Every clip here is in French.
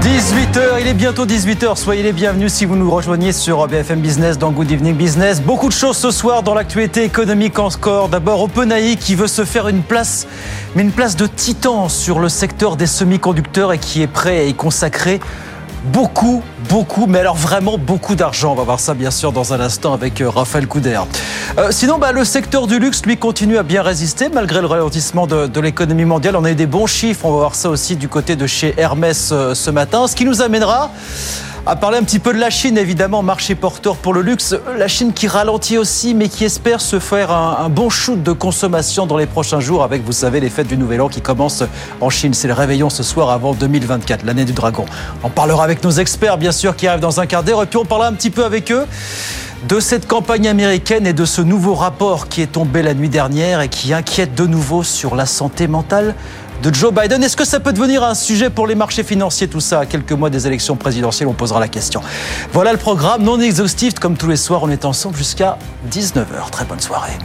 18h, il est bientôt 18h. Soyez les bienvenus si vous nous rejoignez sur BFM Business dans Good Evening Business. Beaucoup de choses ce soir dans l'actualité économique en score. D'abord, OpenAI qui veut se faire une place, mais une place de titan sur le secteur des semi-conducteurs et qui est prêt à y consacrer beaucoup, beaucoup, mais alors vraiment beaucoup d'argent. On va voir ça bien sûr dans un instant avec euh, Raphaël Couder. Euh, sinon, bah, le secteur du luxe, lui, continue à bien résister malgré le ralentissement de, l'économie mondiale. On a eu des bons chiffres, on va voir ça aussi du côté de chez Hermès euh, ce matin. Ce qui nous amènera à parler un petit peu de la Chine, évidemment, marché porteur pour le luxe. La Chine qui ralentit aussi, mais qui espère se faire un, bon shoot de consommation dans les prochains jours avec, vous savez, les fêtes du Nouvel An qui commencent en Chine. C'est le réveillon ce soir avant 2024, l'année du dragon. On parlera avec nos experts, bien sûr, qui arrivent dans un quart d'heure, et puis on parlera un petit peu avec eux de cette campagne américaine et de ce nouveau rapport qui est tombé la nuit dernière et qui inquiète de nouveau sur la santé mentale de Joe Biden. Est-ce que ça peut devenir un sujet pour les marchés financiers, tout ça, à quelques mois des élections présidentielles On posera la question. Voilà le programme non exhaustif. Comme tous les soirs, on est ensemble jusqu'à 19h. Très bonne soirée.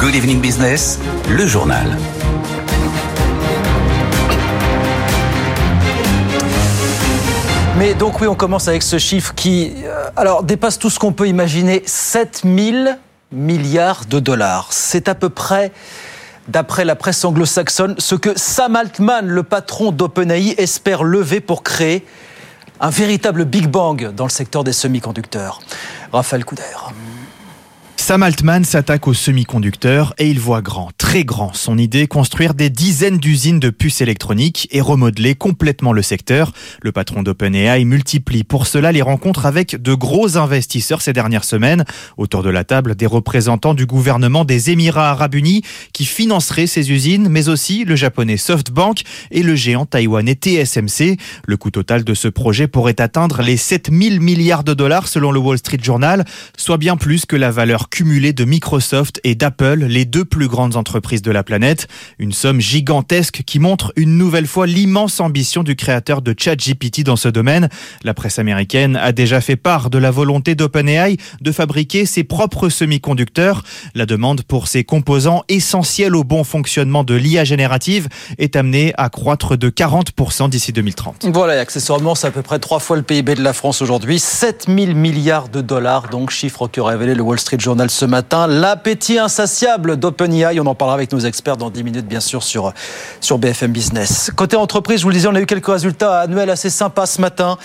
Good Evening Business, le journal. Mais donc oui, on commence avec ce chiffre qui euh, alors dépasse tout ce qu'on peut imaginer, 7000 milliards de dollars. C'est à peu près d'après la presse anglo-saxonne, ce que Sam Altman, le patron d'OpenAI, espère lever pour créer un véritable Big Bang dans le secteur des semi-conducteurs. Raphaël Couder. Sam Altman s'attaque aux semi-conducteurs et il voit grand, très grand. Son idée, construire des dizaines d'usines de puces électroniques et remodeler complètement le secteur. Le patron d'OpenAI multiplie pour cela les rencontres avec de gros investisseurs ces dernières semaines. Autour de la table, des représentants du gouvernement des Émirats arabes unis qui financeraient ces usines, mais aussi le japonais SoftBank et le géant taïwanais TSMC. Le coût total de ce projet pourrait atteindre les 7000 milliards de dollars selon le Wall Street Journal, soit bien plus que la valeur cumulée de Microsoft et d'Apple, les deux plus grandes entreprises de la planète. Une somme gigantesque qui montre une nouvelle fois l'immense ambition du créateur de ChatGPT dans ce domaine. La presse américaine a déjà fait part de la volonté d'OpenAI de fabriquer ses propres semi-conducteurs. La demande pour ces composants essentiels au bon fonctionnement de l'IA générative est amenée à croître de 40% d'ici 2030. Voilà, et accessoirement, c'est à peu près trois fois le PIB de la France aujourd'hui. 7000 milliards de dollars, donc chiffre que révélé le Wall Street Journal ce matin. L'appétit insatiable d'OpenAI, on en parlera avec nos experts dans 10 minutes, bien sûr, sur, sur BFM Business. Côté entreprise, je vous le disais, on a eu quelques résultats annuels assez sympas ce matin.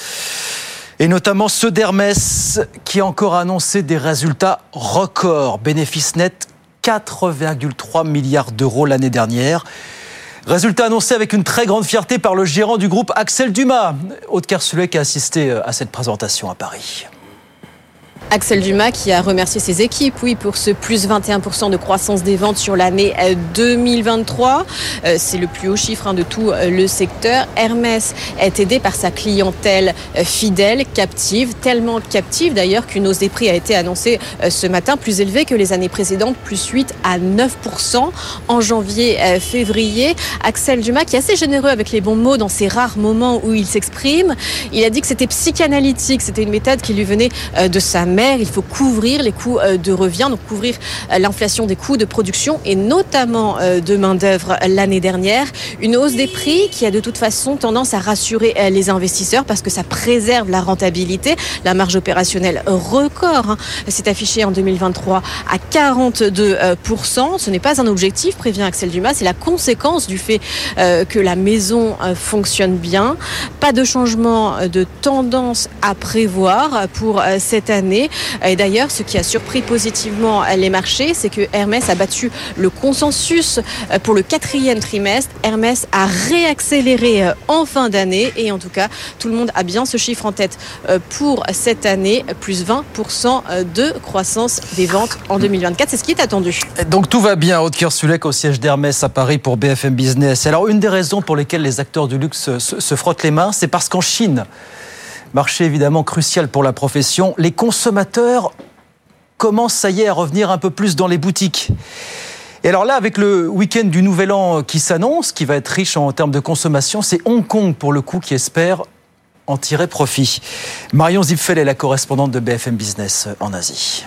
Et notamment ceux d'Hermès, qui a encore annoncé des résultats records. Bénéfice net 4,3 milliards d'euros l'année dernière. Résultat annoncé avec une très grande fierté par le gérant du groupe Axel Dumas. Aude Kersulek qui a assisté à cette présentation à Paris. Axel Dumas qui a remercié ses équipes, oui, pour ce plus 21% de croissance des ventes sur l'année 2023. C'est le plus haut chiffre hein, de tout le secteur. Hermès est aidé par sa clientèle fidèle, captive, tellement captive d'ailleurs qu'une hausse des prix a été annoncée ce matin, plus élevée que les années précédentes, plus 8 à 9% en janvier-février. Axel Dumas qui est assez généreux avec les bons mots dans ces rares moments où il s'exprime. Il a dit que c'était psychanalytique, c'était une méthode qui lui venait de sa mère il faut couvrir les coûts de revient, donc couvrir l'inflation des coûts de production et notamment de main-d'œuvre l'année dernière. Une hausse des prix qui a de toute façon tendance à rassurer les investisseurs parce que ça préserve la rentabilité. La marge opérationnelle record hein, s'est affichée en 2023 à 42%. Ce n'est pas un objectif, prévient Axel Dumas, c'est la conséquence du fait que la maison fonctionne bien. Pas de changement de tendance à prévoir pour cette année. Et d'ailleurs, ce qui a surpris positivement les marchés, c'est que Hermès a battu le consensus pour le quatrième trimestre. Hermès a réaccéléré en fin d'année et en tout cas, tout le monde a bien ce chiffre en tête pour cette année, plus 20% de croissance des ventes en 2024. C'est ce qui est attendu. Donc tout va bien, Aude Kersulek au siège d'Hermès à Paris pour BFM Business. Alors une des raisons pour lesquelles les acteurs du luxe se frottent les mains, c'est parce qu'en Chine, marché évidemment crucial pour la profession, les consommateurs commencent, ça y est, à revenir un peu plus dans les boutiques. Et alors là, avec le week-end du Nouvel An qui s'annonce, qui va être riche en termes de consommation, c'est Hong Kong pour le coup qui espère en tirer profit. Marion Zipfel est la correspondante de BFM Business en Asie.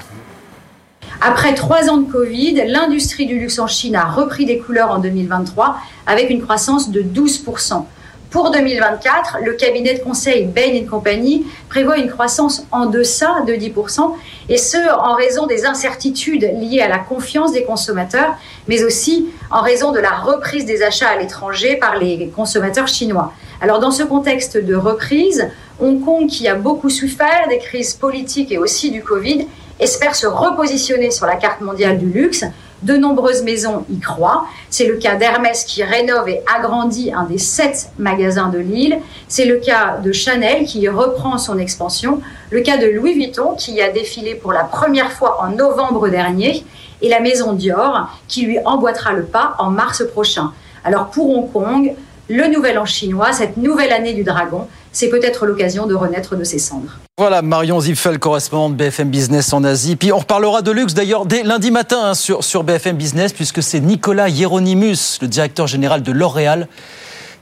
Après trois ans de Covid, l'industrie du luxe en Chine a repris des couleurs en 2023 avec une croissance de 12%. Pour 2024, le cabinet de conseil Bain Company prévoit une croissance en deçà de 10%, et ce, en raison des incertitudes liées à la confiance des consommateurs, mais aussi en raison de la reprise des achats à l'étranger par les consommateurs chinois. Alors dans ce contexte de reprise, Hong Kong, qui a beaucoup souffert des crises politiques et aussi du Covid, espère se repositionner sur la carte mondiale du luxe de nombreuses maisons y croient. C'est le cas d'Hermès qui rénove et agrandit un des sept magasins de Lille. C'est le cas de Chanel qui reprend son expansion. Le cas de Louis Vuitton qui a défilé pour la première fois en novembre dernier. Et la maison Dior qui lui emboîtera le pas en mars prochain. Alors pour Hong Kong, le nouvel an chinois, cette nouvelle année du dragon, c'est peut-être l'occasion de renaître de ses cendres. Voilà, Marion Ziffel, correspondante BFM Business en Asie. Puis on reparlera de luxe d'ailleurs dès lundi matin hein, sur, sur BFM Business, puisque c'est Nicolas Hieronymus, le directeur général de L'Oréal,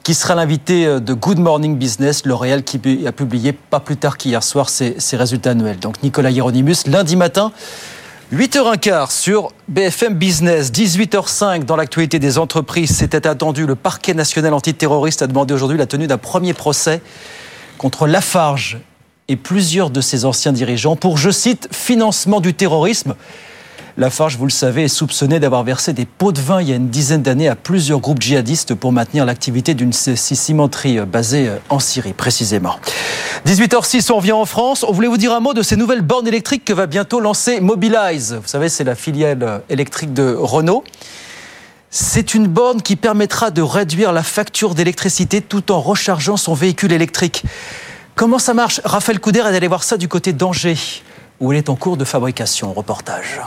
qui sera l'invité euh, de Good Morning Business. L'Oréal qui a publié pas plus tard qu'hier soir ses, ses, résultats annuels. Donc Nicolas Hieronymus, lundi matin. 8h15 sur BFM Business, 18h05 dans l'actualité des entreprises. C'était attendu. Le parquet national antiterroriste a demandé aujourd'hui la tenue d'un premier procès contre Lafarge et plusieurs de ses anciens dirigeants pour, je cite, financement du terrorisme. Lafarge, vous le savez, est soupçonné d'avoir versé des pots de vin il y a une dizaine d'années à plusieurs groupes djihadistes pour maintenir l'activité d'une cimenterie basée en Syrie, précisément. 18h06, on revient en France. On voulait vous dire un mot de ces nouvelles bornes électriques que va bientôt lancer Mobilize. Vous savez, c'est la filiale électrique de Renault. C'est une borne qui permettra de réduire la facture d'électricité tout en rechargeant son véhicule électrique. Comment ça marche? Raphaël Couder est allé voir ça du côté d'Angers, où elle est en cours de fabrication. Reportage.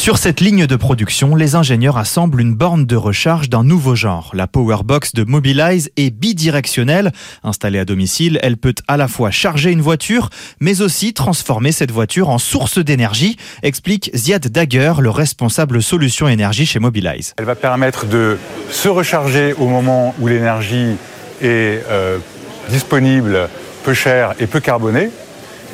Sur cette ligne de production, les ingénieurs assemblent une borne de recharge d'un nouveau genre. La Powerbox de Mobilize est bidirectionnelle. Installée à domicile, elle peut à la fois charger une voiture, mais aussi transformer cette voiture en source d'énergie, explique Ziad Dagger, le responsable solution énergie chez Mobilize. Elle va permettre de se recharger au moment où l'énergie est euh, disponible, peu chère et peu carbonée.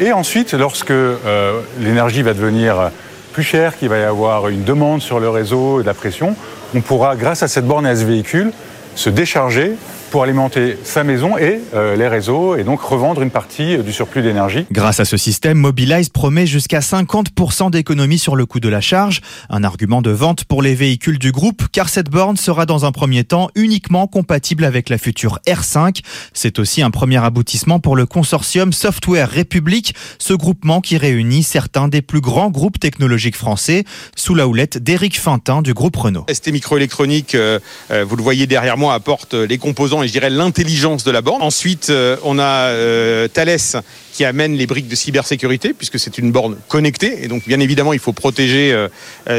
Et ensuite, lorsque euh, l'énergie va devenir plus cher, qu'il va y avoir une demande sur le réseau et de la pression, on pourra, grâce à cette borne et à ce véhicule, se décharger pour alimenter sa maison et euh, les réseaux et donc revendre une partie du surplus d'énergie. Grâce à ce système, Mobilize promet jusqu'à 50% d'économie sur le coût de la charge, un argument de vente pour les véhicules du groupe car cette borne sera dans un premier temps uniquement compatible avec la future R5. C'est aussi un premier aboutissement pour le consortium Software République, ce groupement qui réunit certains des plus grands groupes technologiques français sous la houlette d'Éric Fintin du groupe Renault. ST Microélectronique, euh, euh, vous le voyez derrière moi, apporte les composants et je dirais l'intelligence de la borne. Ensuite, euh, on a euh, Thales qui amène les briques de cybersécurité puisque c'est une borne connectée et donc bien évidemment il faut protéger euh,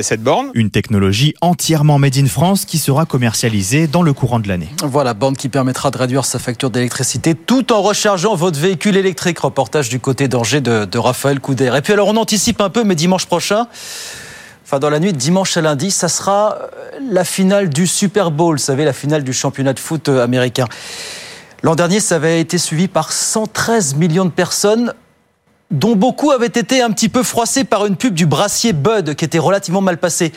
cette borne. Une technologie entièrement made in France qui sera commercialisée dans le courant de l'année. Voilà, borne qui permettra de réduire sa facture d'électricité tout en rechargeant votre véhicule électrique. Reportage du côté d'Angers de, de Raphaël Couder. Et puis alors on anticipe un peu mais dimanche prochain enfin dans la nuit dimanche à lundi, ça sera la finale du Super Bowl, vous savez, la finale du championnat de foot américain. L'an dernier, ça avait été suivi par 113 millions de personnes, dont beaucoup avaient été un petit peu froissés par une pub du brassier Bud, qui était relativement mal passée.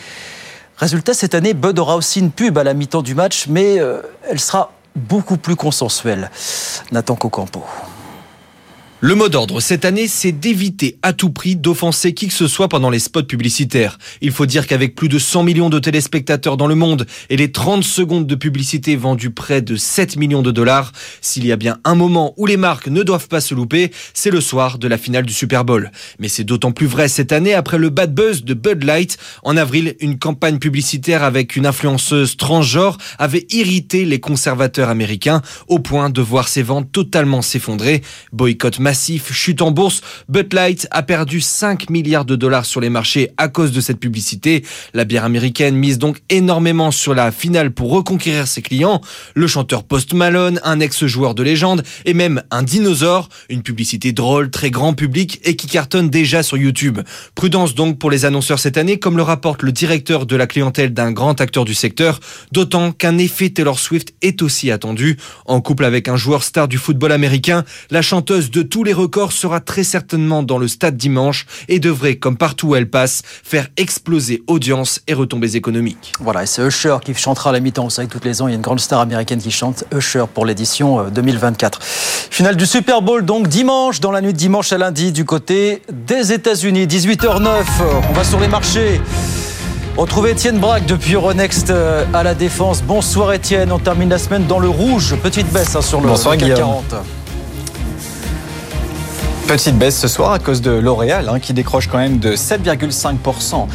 Résultat, cette année, Bud aura aussi une pub à la mi-temps du match, mais euh, elle sera beaucoup plus consensuelle. Nathan Cocampo. Le mot d'ordre cette année, c'est d'éviter à tout prix d'offenser qui que ce soit pendant les spots publicitaires. Il faut dire qu'avec plus de 100 millions de téléspectateurs dans le monde et les 30 secondes de publicité vendues près de 7 millions de dollars, s'il y a bien un moment où les marques ne doivent pas se louper, c'est le soir de la finale du Super Bowl. Mais c'est d'autant plus vrai cette année après le bad buzz de Bud Light. En avril, une campagne publicitaire avec une influenceuse transgenre avait irrité les conservateurs américains au point de voir ses ventes totalement s'effondrer. Boycott massif chute en bourse. Bud Light a perdu 5 milliards de dollars sur les marchés à cause de cette publicité. La bière américaine mise donc énormément sur la finale pour reconquérir ses clients. Le chanteur Post Malone, un ex-joueur de légende et même un dinosaure. Une publicité drôle, très grand public et qui cartonne déjà sur YouTube. Prudence donc pour les annonceurs cette année, comme le rapporte le directeur de la clientèle d'un grand acteur du secteur, d'autant qu'un effet Taylor Swift est aussi attendu. En couple avec un joueur star du football américain, la chanteuse de tous les records sera très certainement dans le stade dimanche et devrait, comme partout où elle passe, faire exploser audience et retombées économiques. Voilà, et c'est Usher qui chantera à la mi-temps. Vous savez que tous les ans, il y a une grande star américaine qui chante Usher pour l'édition 2024. Euh, Finale du Super Bowl, donc dimanche, dans la nuit de dimanche à lundi, du côté des États-Unis. 18h09, on va sur les marchés. Retrouvez Étienne Braque depuis Euronext euh, à la Défense. Bonsoir Étienne, on termine la semaine dans le rouge. Petite baisse hein, sur le Bonsoir, CAC Guillaume. 40. Petite baisse ce soir à cause de L'Oréal hein, qui décroche quand même de 7,5%.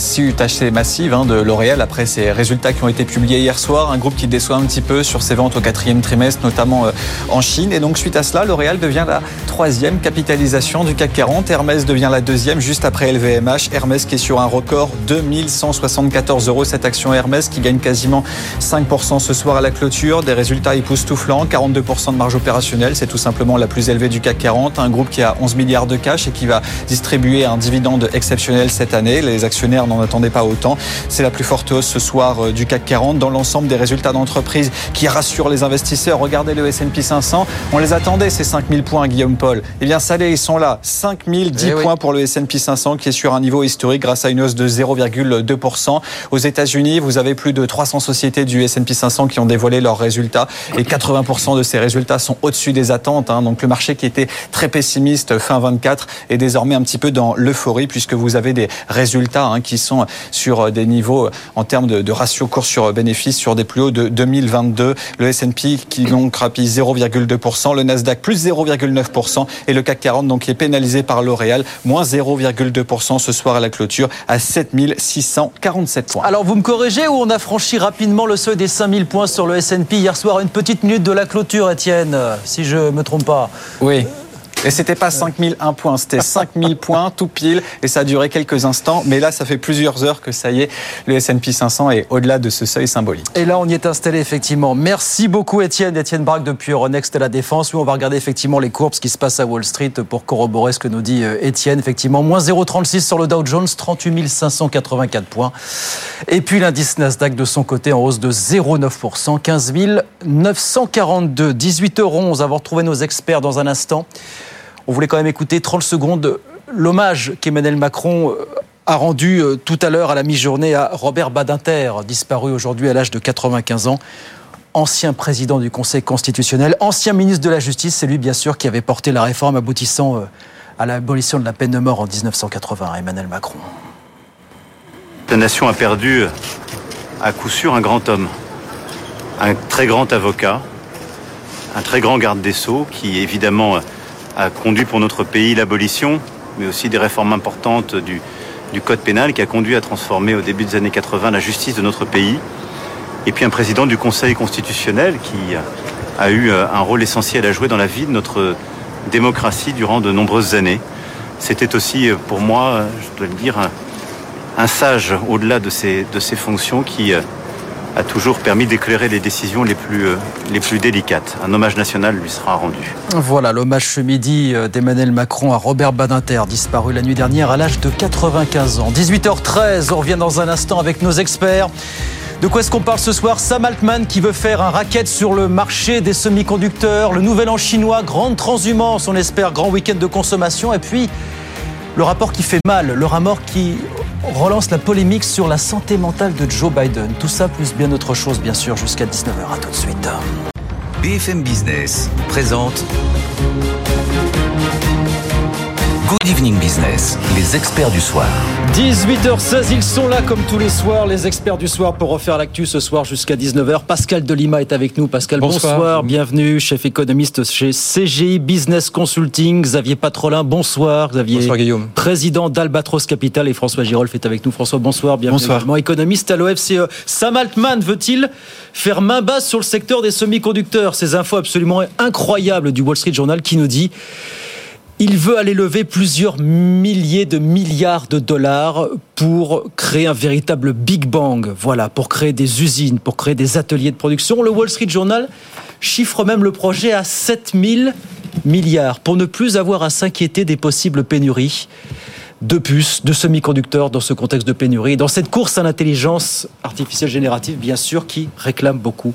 Suite acheté massive hein, de L'Oréal après ses résultats qui ont été publiés hier soir. Un groupe qui déçoit un petit peu sur ses ventes au quatrième trimestre, notamment euh, en Chine. Et donc suite à cela, L'Oréal devient la troisième capitalisation du CAC 40. Hermès devient la deuxième juste après LVMH. Hermès qui est sur un record 2174 euros. Cette action Hermès qui gagne quasiment 5% ce soir à la clôture. Des résultats époustouflants, 42% de marge opérationnelle. C'est tout simplement la plus élevée du CAC 40. Un groupe qui a 11 milliards de cash et qui va distribuer un dividende exceptionnel cette année. Les actionnaires n'en attendaient pas autant. C'est la plus forte hausse ce soir euh, du CAC 40 dans l'ensemble des résultats d'entreprise qui rassurent les investisseurs. Regardez le S&P 500. On les attendait ces 5000 points, Guillaume Paul. Eh bien, ça ils sont là. 5010 Eh oui. points pour le S&P 500 qui est sur un niveau historique grâce à une hausse de 0,2%. Aux États-Unis, vous avez plus de 300 sociétés du S&P 500 qui ont dévoilé leurs résultats et 80% de ces résultats sont au-dessus des attentes. hein. Donc le marché qui était très pessimiste fin 24 est désormais un petit peu dans l'euphorie puisque vous avez des résultats hein, qui sont sur des niveaux euh, en termes de, de ratio cours sur bénéfice sur des plus hauts de 2022. Le S&P qui donc grappille 0,2%, le Nasdaq plus 0,9% et le CAC 40 donc qui est pénalisé par L'Oréal moins 0,2% ce soir à la clôture à 7647 points. Alors vous me corrigez ou on a franchi rapidement le seuil des 5000 points sur le S&P hier soir Une petite minute de la clôture, Étienne, euh, si je me trompe pas. Oui. Et c'était pas 5001 points, c'était 5000 points tout pile et ça a duré quelques instants. Mais là, ça fait plusieurs heures que ça y est, le S&P 500 est au-delà de ce seuil symbolique. Et là, on y est installé effectivement. Merci beaucoup, Étienne. Étienne Braque depuis Euronext à la Défense. Oui, on va regarder effectivement les courbes, ce qui se passe à Wall Street pour corroborer ce que nous dit euh, Étienne. Effectivement, moins 0,36 sur le Dow Jones, 38 584 points. Et puis l'indice Nasdaq de son côté en hausse de 0,9%, 15 942. 18h11, avoir retrouvé nos experts dans un instant. On voulait quand même écouter 30 secondes l'hommage qu'Emmanuel Macron euh, a rendu euh, tout à l'heure à la mi-journée à Robert Badinter, disparu aujourd'hui à l'âge de 95 ans. Ancien président du Conseil constitutionnel, ancien ministre de la Justice, c'est lui bien sûr qui avait porté la réforme aboutissant euh, à l'abolition de la peine de mort en 1980, Emmanuel Macron. La nation a perdu à coup sûr un grand homme, un très grand avocat, un très grand garde des sceaux qui évidemment a conduit pour notre pays l'abolition, mais aussi des réformes importantes du, code pénal qui a conduit à transformer au début des années 80 la justice de notre pays. Et puis un président du Conseil constitutionnel qui a eu un rôle essentiel à jouer dans la vie de notre démocratie durant de nombreuses années. C'était aussi pour moi, je dois le dire, un, sage au-delà de ses, de ses fonctions qui euh, a toujours permis d'éclairer les décisions les plus, euh, les plus délicates. Un hommage national lui sera rendu. Voilà l'hommage ce midi euh, d'Emmanuel Macron à Robert Badinter, disparu la nuit dernière à l'âge de 95 ans. 18h13, on revient dans un instant avec nos experts. De quoi est-ce qu'on parle ce soir? Sam Altman qui veut faire un racket sur le marché des semi-conducteurs, le nouvel an chinois, grande transhumance, on espère, grand week-end de consommation, et puis le rapport qui fait mal, le rapport qui relance la polémique sur la santé mentale de Joe Biden. Tout ça plus bien autre chose, bien sûr, jusqu'à 19h. À tout de suite. BFM Business présente Good Evening Business, les experts du soir. 18h16, ils sont là comme tous les soirs, les experts du soir pour refaire l'actu ce soir jusqu'à 19h. Pascal Delima est avec nous. Pascal, bonsoir. Bonsoir. Bienvenue, chef économiste chez CGI Business Consulting. Xavier Patrolin, bonsoir. Xavier, Bonsoir, Guillaume. président d'Albatros Capital et François Girolf est avec nous. François, bonsoir. Bienvenue Bonsoir. également. économiste à l'OFCE. Sam Altman veut-il faire main basse sur le secteur des semi-conducteurs? Ces infos absolument incroyables du Wall Street Journal qui nous dit Il veut aller lever plusieurs milliers de milliards de dollars pour créer un véritable Big Bang. Voilà, pour créer des usines, pour créer des ateliers de production. Le Wall Street Journal chiffre même le projet à 7000 milliards pour ne plus avoir à s'inquiéter des possibles pénuries de puces, de semi-conducteurs dans ce contexte de pénurie, dans cette course à l'intelligence artificielle générative, bien sûr, qui réclame beaucoup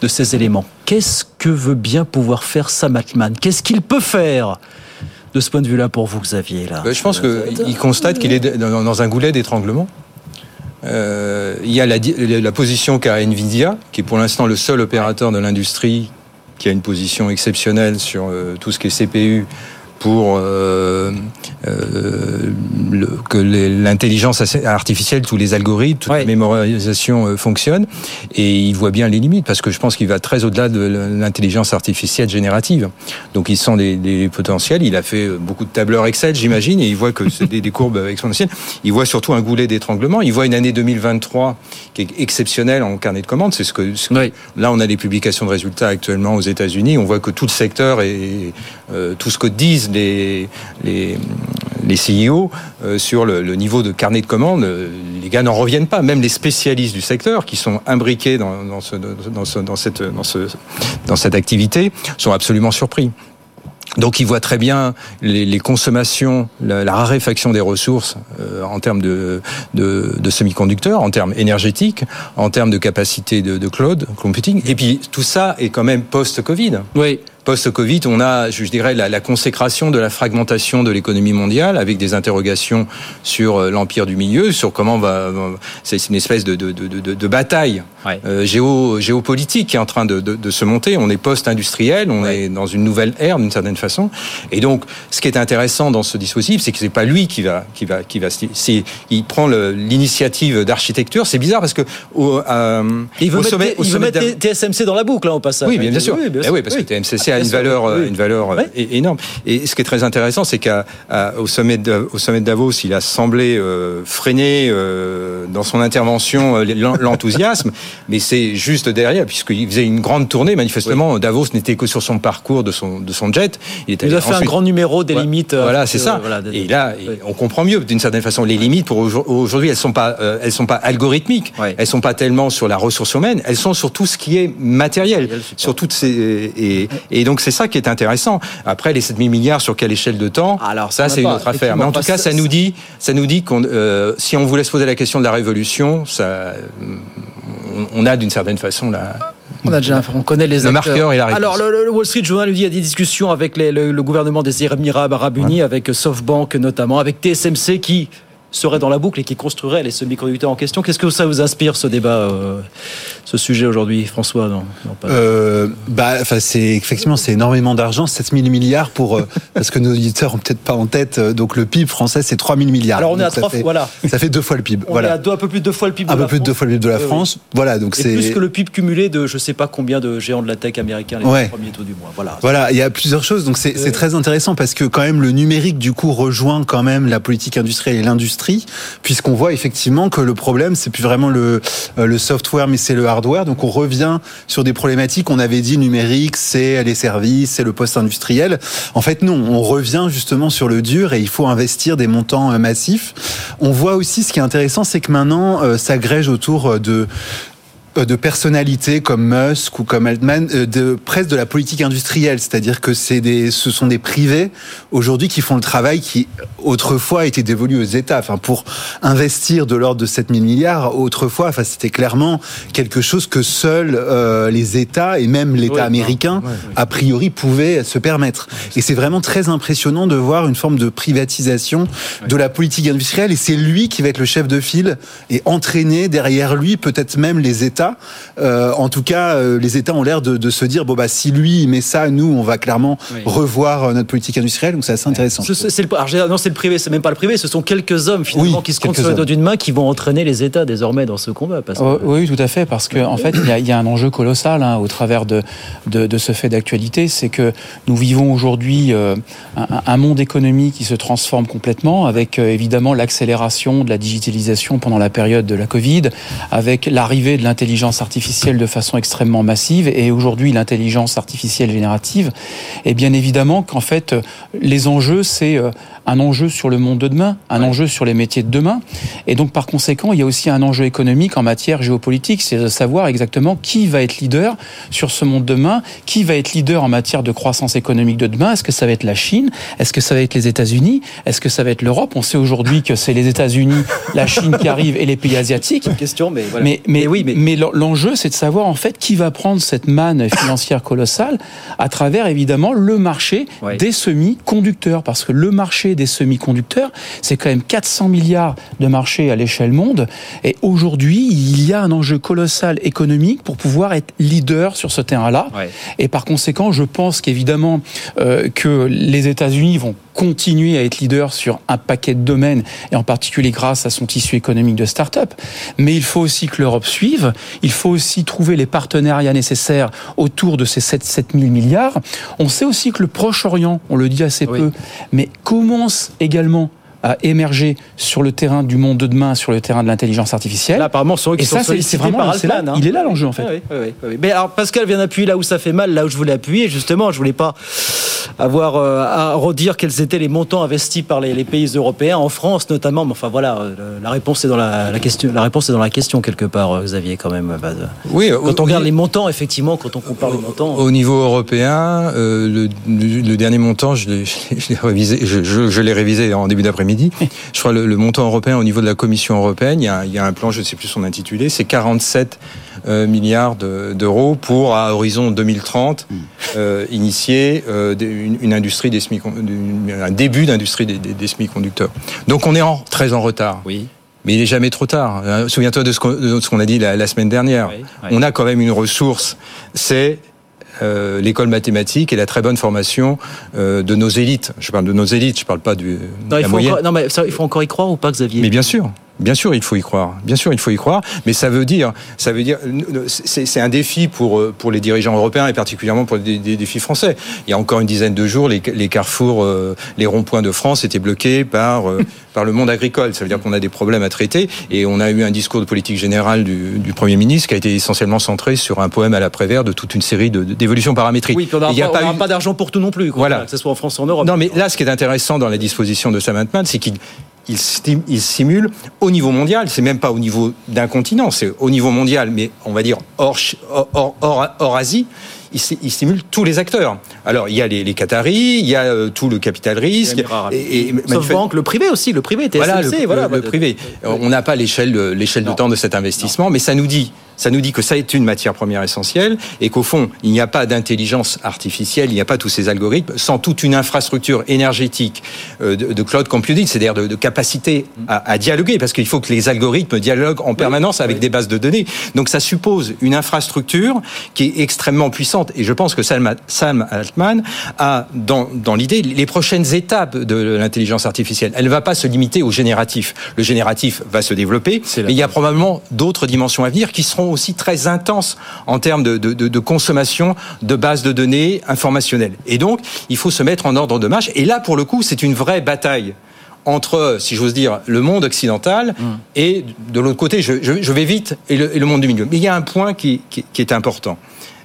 de ces éléments. Qu'est-ce que veut bien pouvoir faire Sam Altman? Qu'est-ce qu'il peut faire? De ce point de vue-là pour vous, Xavier là Je pense qu'il constate qu'il est dans un goulet d'étranglement. Euh, il y a la, la position qu'a Nvidia, qui est pour l'instant le seul opérateur de l'industrie qui a une position exceptionnelle sur euh, tout ce qui est CPU pour euh, euh, le, que l'intelligence artificielle, tous les algorithmes, toute la mémorisation euh, fonctionne. Et il voit bien les limites, parce que je pense qu'il va très au-delà de l'intelligence artificielle générative. Donc il sent des, des, potentiels. Il a fait beaucoup de tableurs Excel, j'imagine, et il voit que c'est des, des, courbes exponentielles. Il voit surtout un goulet d'étranglement. Il voit une année 2023 qui est exceptionnelle en carnet de commandes. C'est ce que, là on a des publications de résultats actuellement aux États-Unis. On voit que tout le secteur et euh, tout ce que disent les, les, CEO euh, sur le, niveau de carnet de commandes, euh, les gars n'en reviennent pas. Même les spécialistes du secteur qui sont imbriqués dans, dans, ce, dans, ce, dans, cette, activité sont absolument surpris. Donc il voit très bien les, consommations, la, raréfaction des ressources euh, en termes de, semi-conducteurs, en termes énergétiques, en termes de capacité de, de cloud computing. Et puis tout ça est quand même post-Covid. Oui post-Covid, on a, je dirais, la, consécration de la fragmentation de l'économie mondiale, avec des interrogations sur euh, l'empire du milieu, sur comment va. C'est une espèce de bataille ouais. euh, géo, géopolitique qui est en train de, se monter. On est post-industriel, on ouais. est dans une nouvelle ère d'une certaine façon. Et donc, ce qui est intéressant dans ce dispositif, c'est que c'est pas lui qui va, qui va, qui va. C'est, il prend l'initiative d'architecture. C'est bizarre parce que au, euh, il veut au mettre, sommet, il veut mettre TSMC dans la boucle, là, au passage. Oui, bien, bien sûr. Oui, bien sûr. Eh oui, parce que TSMC a une valeur, oui. une valeur ouais. énorme. Et ce qui est très intéressant, c'est qu'au sommet, de, au sommet de Davos, il a semblé euh, freiner euh, dans son intervention euh, l'enthousiasme, mais c'est juste derrière, puisqu'il faisait une grande tournée. Manifestement, oui. Davos n'était que sur son parcours de son, de son jet. Il, était il a fait ensuite, un grand numéro des limites. Voilà, c'est ça. Voilà, et là, oui. on comprend mieux d'une certaine façon les limites. Pour aujourd'hui, elles sont pas, euh, elles sont pas algorithmiques. Elles sont pas tellement sur la ressource humaine. Elles sont sur tout ce qui est matériel, sur toutes ces et, et donc c'est ça qui est intéressant. Après les 7000 milliards sur quelle échelle de temps? Alors ça c'est une autre affaire. Mais en tout cas, ça nous dit, ça nous dit qu'on, euh, si on voulait se poser la question de la révolution, ça, on a d'une certaine façon la. On a déjà, on connaît les le acteurs. marqueur et la réponse. Alors le, le, Wall Street Journal lui dit il y a des discussions avec les, le, le, gouvernement des Émirats Arabes Unis, ouais. avec SoftBank notamment, avec TSMC qui serait dans la boucle et qui construirait les semi-conducteurs en question. Qu'est-ce que ça vous inspire ce débat, euh, ce sujet aujourd'hui, François non, non, pas... euh, bah, c'est effectivement c'est énormément d'argent, 7000 milliards pour euh, parce que nos auditeurs ont peut-être pas en tête. Donc le PIB français c'est 3000 milliards. Alors on est à trois, voilà. Ça fait deux fois le PIB. On voilà. est à deux, un peu plus de deux fois le PIB. Un de peu la plus de deux fois le PIB de la France. Voilà, donc c'est plus que le PIB cumulé de je sais pas combien de géants de la tech américains les Ouais. premiers taux du mois. Voilà. Voilà, il y a plusieurs choses. Donc c'est très intéressant parce que quand même le numérique du coup rejoint quand même la politique industrielle et l'industrie, puisqu'on voit effectivement que le problème c'est plus vraiment le euh, le software mais c'est le hardware. Donc on revient sur des problématiques. On avait dit numérique, c'est les services, c'est le post-industriel. En fait non, on revient justement sur le dur et il faut investir des montants euh, massifs. On voit aussi ce qui est intéressant, c'est que maintenant euh, s'agrège autour de euh, de personnalités comme Musk ou comme Altman, euh, de presque de la politique industrielle, c'est-à-dire que c'est des, ce sont des privés aujourd'hui qui font le travail qui autrefois a été dévolu aux États. Enfin, pour investir de l'ordre de 7000 milliards, autrefois, enfin, c'était clairement quelque chose que seuls euh, les États et même l'État américain, a priori, pouvaient se permettre. Et c'est vraiment très impressionnant de voir une forme de privatisation de la politique industrielle. Et c'est lui qui va être le chef de file et entraîner derrière lui peut-être même les États. Euh, en tout cas, euh, les États ont l'air de, de, se dire bon bah si lui il met ça, nous on va clairement Oui. revoir euh, notre politique industrielle. Donc c'est assez intéressant. C'est le, alors, non, c'est le privé, c'est même pas le privé, ce sont quelques hommes finalement Oui, qui se comptent sur les hommes. doigts d'une main qui vont entraîner les États désormais dans ce combat. Parce que... Oh, oui, tout à fait, parce qu'en en fait, il y, a, il y a un enjeu colossal hein, au travers de, de, de ce fait d'actualité, c'est que nous vivons aujourd'hui euh, un, un monde économique qui se transforme complètement, avec euh, évidemment l'accélération de la digitalisation pendant la période de la Covid, avec l'arrivée de l'intelligence l'intelligence artificielle de façon extrêmement massive et aujourd'hui l'intelligence artificielle générative. Et bien évidemment qu'en fait, les enjeux, c'est euh, un enjeu sur le monde de demain, un enjeu sur les métiers de demain. Et donc, par conséquent, il y a aussi un enjeu économique en matière géopolitique, c'est de savoir exactement qui va être leader sur ce monde de demain, qui va être leader en matière de croissance économique de demain. Est-ce que ça va être la Chine? Est-ce que ça va être les États-Unis? Est-ce que ça va être l'Europe? On sait aujourd'hui que c'est les États-Unis, la Chine qui arrivent et les pays asiatiques. Question, mais voilà. Mais, mais, oui, mais, mais l'enjeu, c'est de savoir en fait qui va prendre cette manne financière colossale à travers évidemment le marché des semi-conducteurs, parce que le marché des semi-conducteurs, c'est quand même 400 milliards de marché à l'échelle monde. Et aujourd'hui, il y a un enjeu colossal économique pour pouvoir être leader sur ce terrain-là. Et par conséquent, je pense qu'évidemment euh, que les États-Unis vont continuer à être leader sur un paquet de domaines, et en particulier grâce à son tissu économique de start-up. Mais il faut aussi que l'Europe suive, il faut aussi trouver les partenariats nécessaires autour de ces 7, 7 000 milliards. On sait aussi que le Proche-Orient, on le dit assez peu, mais commence également à émerger sur le terrain du monde de demain, sur le terrain de l'intelligence artificielle. Là, apparemment, c'est Et ça, c'est vraiment, par c'est là, hein. il est là l'enjeu en fait. Oui, oui, oui, oui. Mais alors, Pascal vient d'appuyer là où ça fait mal, là où je voulais appuyer. Justement, je voulais pas avoir euh, à redire quels étaient les montants investis par les, les pays européens, en France notamment. Mais enfin voilà, euh, la réponse est dans la, la question. La réponse est dans la question quelque part, euh, Xavier, quand même. Bah, de- Oui, quand on regarde les montants, effectivement, quand on compare les montants. Au niveau européen, euh, le, dernier montant, je l'ai je l'ai révisé, je, je- je l'ai révisé en début d'après-midi. Je crois le, le montant européen au niveau de la Commission européenne, il y a, il y a un plan, je ne sais plus son intitulé, c'est 47 euh, milliards de- d'euros pour à horizon 2030 euh, initier euh, une, une industrie des semi un début d'industrie des, des- des semi-conducteurs. Donc on est en, très en retard. Oui. Mais il est jamais trop tard. Euh, Souviens-toi de ce qu'on a dit la, la semaine dernière. On a quand même une ressource, c'est euh, l'école mathématique et la très bonne formation euh, de nos élites. Je parle de nos élites, je parle pas du Non, de il la faut, moyenne. encore, non, mais ça, il faut encore y croire ou pas, Xavier? Mais bien sûr, bien sûr, il faut y croire. Bien sûr, il faut y croire. Mais ça veut dire, ça veut dire, c'est un défi pour euh, pour les dirigeants européens et particulièrement pour les, défis français. Il y a encore une dizaine de jours, les, les carrefours, euh, les ronds-points de France étaient bloqués par euh, par le monde agricole. Ça veut dire qu'on a des problèmes à traiter et on a eu un discours de politique générale du, du premier ministre qui a été essentiellement centré sur un poème à l'après-vers de toute une série d'évolutions paramétriques. Oui, puis on n'aura Il y a pas, on pas n'aura eu- pas d'argent pour tout non plus, quoi. Voilà. que ce soit en France ou en Europe. non, mais là, ce qui est intéressant dans la disposition de Sam Altman, c'est qu'il il simule au niveau mondial, c'est même pas au niveau d'un continent, c'est au niveau mondial, mais on va dire hors, Ch- hors, hors- hors- hors Asie, il, stimule tous les acteurs. Alors, il y a les, les Qataris, il y a euh, tout le capital risque. Et, et- SoftBank, le privé aussi, le privé était voilà, le, voilà. le privé. On n'a pas l'échelle de, l'échelle de temps de cet investissement, mais ça nous dit, ça nous dit que ça est une matière première essentielle et qu'au fond, il n'y a pas d'intelligence artificielle, il n'y a pas tous ces algorithmes sans toute une infrastructure énergétique euh, de, de cloud computing, c'est-à-dire de, de capacité à, à dialoguer, parce qu'il faut que les algorithmes dialoguent en permanence avec des bases de données. Donc ça suppose une infrastructure qui est extrêmement puissante. Et je pense que Sam, Sam Altman a dans, dans l'idée les prochaines étapes de l'intelligence artificielle. Elle ne va pas se limiter au génératif. Le génératif va se développer, mais il y a probablement d'autres dimensions à venir qui seront aussi très intenses en termes de, de, de, de consommation de bases de données informationnelles. Et donc, il faut se mettre en ordre de marche. Et là, pour le coup, c'est une vraie bataille entre, si j'ose dire, le monde occidental et de l'autre côté, je, je- je vais vite, et le, et le monde du milieu. Mais il y a un point qui, qui- qui est important,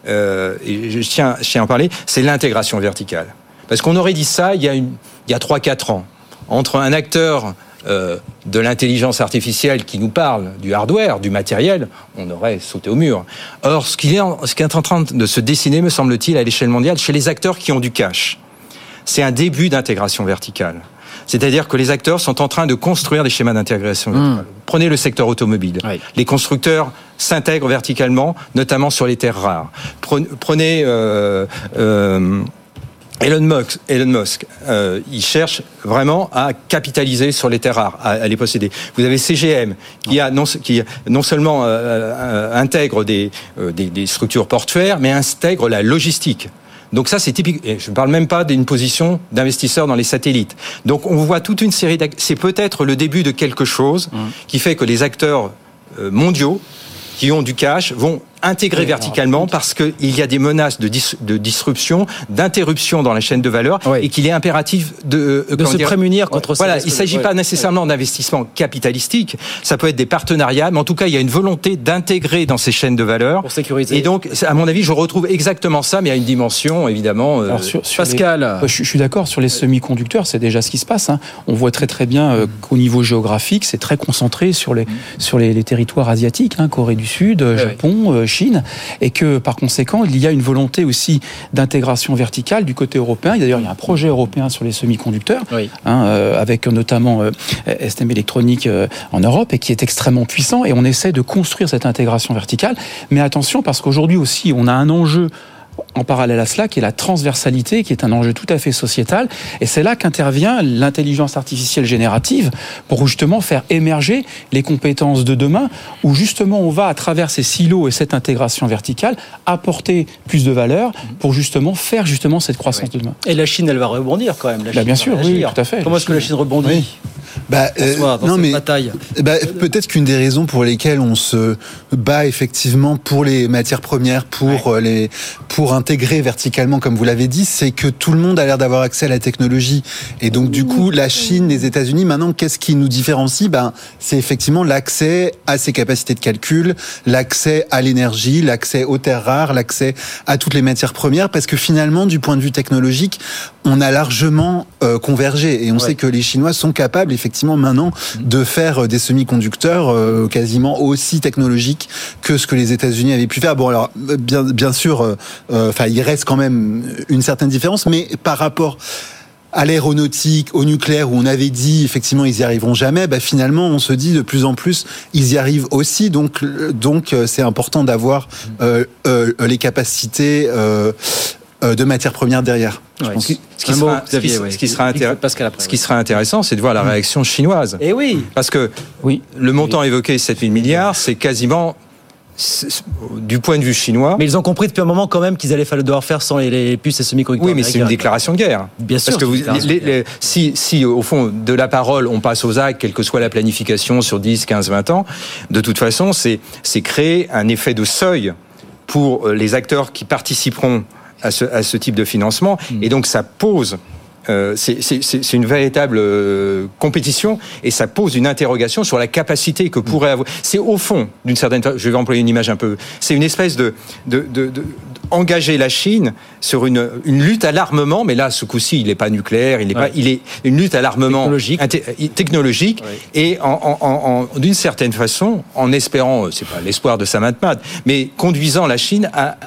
euh, et je tiens, je tiens à en parler, c'est l'intégration verticale. Parce qu'on aurait dit ça il y a, une, il y a 3-4 ans, entre un acteur euh, de l'intelligence artificielle qui nous parle du hardware, du matériel, on aurait sauté au mur. Or, ce qui est en, ce qui est en train de se dessiner, me semble-t-il, à l'échelle mondiale, chez les acteurs qui ont du cash, c'est un début d'intégration verticale. C'est-à-dire que les acteurs sont en train de construire des schémas d'intégration verticale. Prenez le secteur automobile. Les constructeurs s'intègrent verticalement, notamment sur les terres rares. Prenez, prenez, euh, euh, Elon Musk, Elon Musk euh, il cherche vraiment à capitaliser sur les terres rares, à, à les posséder. Vous avez CGM qui a non, qui non seulement euh, euh, intègre des, euh, des, des structures portuaires, mais intègre la logistique. Donc ça, c'est typique. Et je ne parle même pas d'une position d'investisseur dans les satellites. Donc on voit toute une série. C'est peut-être le début de quelque chose qui fait que les acteurs euh, mondiaux qui ont du cash vont intégré Oui, alors, verticalement parce qu'il y a des menaces de, dis- de disruption, d'interruption dans la chaîne de valeur et qu'il est impératif de, euh, De se dire- prémunir contre ces Voilà, il ne s'agit pas nécessairement d'investissement capitalistique, ça peut être des partenariats, mais en tout cas, il y a une volonté d'intégrer dans ces chaînes de valeur. Pour sécuriser. Et donc, à mon avis, je retrouve exactement ça, mais à une dimension, évidemment. euh, Alors, sur- sur les- Ouais, je, je suis d'accord sur les semi-conducteurs, c'est déjà ce qui se passe. hein. On voit très très bien euh, qu'au niveau géographique, c'est très concentré sur les sur les, les territoires asiatiques, hein, Corée du Sud, euh, Japon, euh, Chine, et que par conséquent, il y a une volonté aussi d'intégration verticale du côté européen. D'ailleurs, il y a un projet européen sur les semi-conducteurs, hein, euh, avec notamment euh, STM électronique euh, en Europe, et qui est extrêmement puissant. Et on essaie de construire cette intégration verticale. Mais attention, parce qu'aujourd'hui aussi, on a un enjeu en parallèle à cela, qui est la transversalité, qui est un enjeu tout à fait sociétal. Et c'est là qu'intervient l'intelligence artificielle générative pour justement faire émerger les compétences de demain, où justement on va, à travers ces silos et cette intégration verticale, apporter plus de valeur pour justement faire justement cette croissance de demain. Et la Chine, elle va rebondir quand même. La Bah, Chine bien sûr, oui, tout à fait. Comment est-ce que la Chine rebondit? Bah, euh, François, dans non, cette mais bataille. bah, peut-être qu'une des raisons pour lesquelles on se bat effectivement pour les matières premières, pour euh, les, pour intégrer verticalement, comme vous l'avez dit, c'est que tout le monde a l'air d'avoir accès à la technologie. Et donc, du coup, la Chine, les États-Unis, maintenant, qu'est-ce qui nous différencie? Ben, c'est effectivement l'accès à ces capacités de calcul, l'accès à l'énergie, l'accès aux terres rares, l'accès à toutes les matières premières, parce que finalement, du point de vue technologique, on a largement euh, convergé. Et on sait que les Chinois sont capables, effectivement, maintenant, de faire euh, des semi-conducteurs euh, quasiment aussi technologiques que ce que les États-Unis avaient pu faire. Bon, alors, bien, bien sûr, euh, euh, enfin, il reste quand même une certaine différence, mais par rapport à l'aéronautique, au nucléaire, où on avait dit effectivement ils y arriveront jamais, bah, finalement on se dit de plus en plus ils y arrivent aussi. Donc donc c'est important d'avoir euh, euh, les capacités euh, euh, de matières premières derrière. Je Ouais. pense. Ce qui- sera- ce qui- ce qui sera intér- ce qui sera intéressant, c'est de voir la réaction chinoise. Et oui. Parce que le montant évoqué, 7 000 milliards, c'est quasiment, du point de vue chinois. Mais ils ont compris depuis un moment quand même qu'ils allaient falloir devoir faire sans les, les puces et semi-conducteurs. Oui, mais c'est une déclaration de guerre. Bien sûr, Parce que vous, les- les- si, si, au fond, de la parole, on passe aux actes, quelle que soit la planification sur 10, 15, 20 ans, de toute façon, c'est c'est créer un effet de seuil pour euh, les acteurs qui participeront à ce, à ce type de financement. Hmm. Et donc, ça pose. Euh, c'est une véritable euh, compétition et ça pose une interrogation sur la capacité que pourrait avoir. C'est au fond, d'une certaine je vais employer une image un peu. C'est une espèce de, de, de, de- engager la Chine sur une, une lutte à l'armement, mais là, ce coup-ci, il n'est pas nucléaire, il n'est pas, il est une lutte à l'armement technologique, technologique et en, en- en- en- d'une certaine façon, en espérant, euh, c'est pas l'espoir de Samatmat, mais conduisant la Chine à,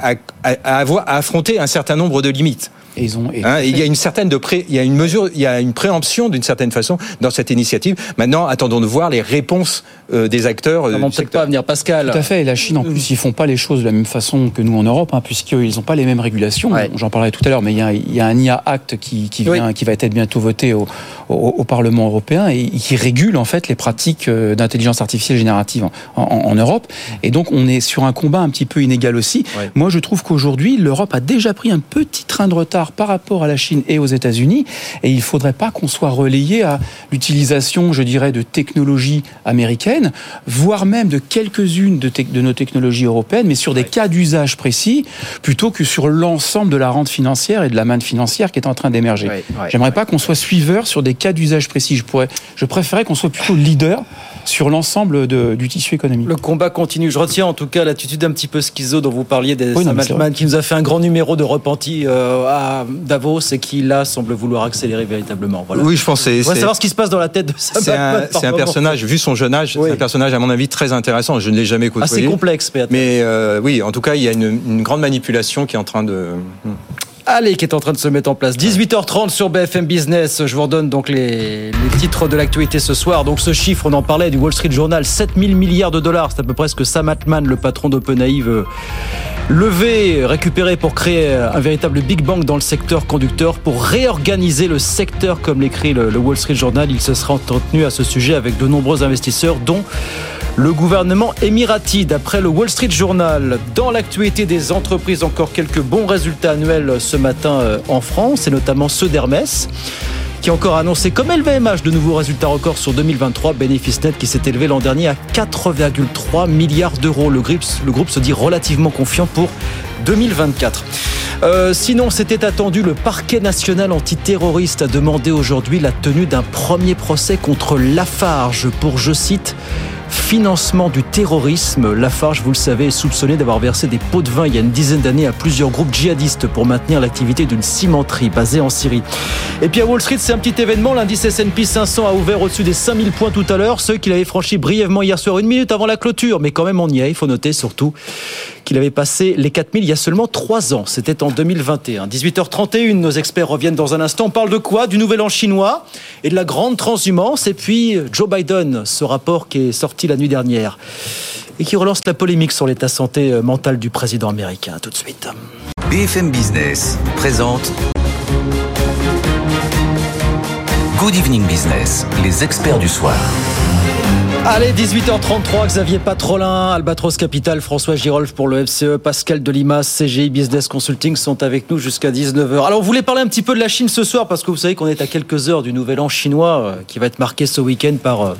à, à- à avoir, à affronter un certain nombre de limites. Et ils ont, Hein, il y a une certaine de pré, il y a une mesure, il y a une préemption d'une certaine façon dans cette initiative. Maintenant, attendons de voir les réponses euh, des acteurs. Euh, peut-être pas venir Pascal. Tout à fait. Et la Chine, en plus, ils font pas les choses de la même façon que nous en Europe, hein, puisqu'ils n'ont pas les mêmes régulations. J'en parlais tout à l'heure, mais il y, a, il y a un IA Act qui, qui, vient, qui va être bientôt voté au, au, au Parlement européen et qui régule en fait les pratiques euh, d'intelligence artificielle générative en, en- en Europe. Et donc, on est sur un combat un petit peu inégal aussi. Moi, je trouve qu'aujourd'hui, l'Europe a déjà pris un petit train de retard par rapport à la Chine et aux États-Unis. Et il faudrait pas qu'on soit relayé à l'utilisation, je dirais, de technologies américaines, voire même de quelques-unes de, nos technologies européennes, mais sur des cas d'usage précis, plutôt que sur l'ensemble de la rente financière et de la manne financière qui est en train d'émerger. J'aimerais pas qu'on soit suiveur sur des cas d'usage précis. Je pourrais, je préférais qu'on soit plutôt leader sur l'ensemble du tissu économique. Le combat continue. Je retiens en tout cas l'attitude un petit peu schizo dont vous parliez des Oui, non, qui nous a fait un grand numéro de repenti euh, à Davos et qui là semble vouloir accélérer véritablement. Voilà. Oui, je pense On va savoir ce qui se passe dans la tête de Sam C'est un, personnage, vu son jeune âge, c'est un personnage à mon avis très intéressant. Je ne l'ai jamais côtoyé. Assez complexe, peut-être. Mais euh, oui, en tout cas, il y a une, une grande manipulation qui est en train de. Allez, qui est en train de se mettre en place. 18h30 sur BFM Business. Je vous redonne donc les, les titres de l'actualité ce soir. Donc ce chiffre, on en parlait du Wall Street Journal, 7000 milliards de dollars. C'est à peu près ce que Sam Altman, le patron d'OpenAI, veut lever, récupérer pour créer un véritable Big Bang dans le secteur conducteur, pour réorganiser le secteur, comme l'écrit le, le Wall Street Journal. Il se sera entretenu à ce sujet avec de nombreux investisseurs, dont le gouvernement émirati, d'après le Wall Street Journal. Dans l'actualité des entreprises, encore quelques bons résultats annuels ce matin euh, en France, et notamment ceux d'Hermès. Qui a encore annoncé comme LVMH de nouveaux résultats records sur 2023. Bénéfice net qui s'est élevé l'an dernier à 4,3 milliards d'euros. Le groupe, se dit relativement confiant pour 2024. Euh, sinon, c'était attendu, le parquet national antiterroriste a demandé aujourd'hui la tenue d'un premier procès contre Lafarge pour, je cite, financement du terrorisme. Lafarge, vous le savez, est soupçonné d'avoir versé des pots de vin il y a une dizaine d'années à plusieurs groupes djihadistes pour maintenir l'activité d'une cimenterie basée en Syrie. Et puis à Wall Street, c'est un petit événement. L'indice S&P 500 a ouvert au-dessus des 5000 points tout à l'heure. Ceux qu'il avait franchi brièvement hier soir, une minute avant la clôture. Mais quand même, on y est. Il faut noter surtout qu'il avait passé les 4000 il y a seulement 3 ans. C'était en 2021. 18h31, nos experts reviennent dans un instant. On parle de quoi? Du nouvel an chinois et de la grande transhumance. Et puis Joe Biden, ce rapport qui est sorti la nuit dernière et qui relance la polémique sur l'état santé euh, mental du président américain. Tout de suite. BFM Business présente Good Evening Business, les experts du soir. Allez, 18h33, Xavier Patrolin, Albatros Capital, François Girolf pour le FCE, Pascal Delimas, CGI Business Consulting sont avec nous jusqu'à 19h. Alors, on voulait parler un petit peu de la Chine ce soir parce que vous savez qu'on est à quelques heures du nouvel an chinois euh, qui va être marqué ce week-end par euh,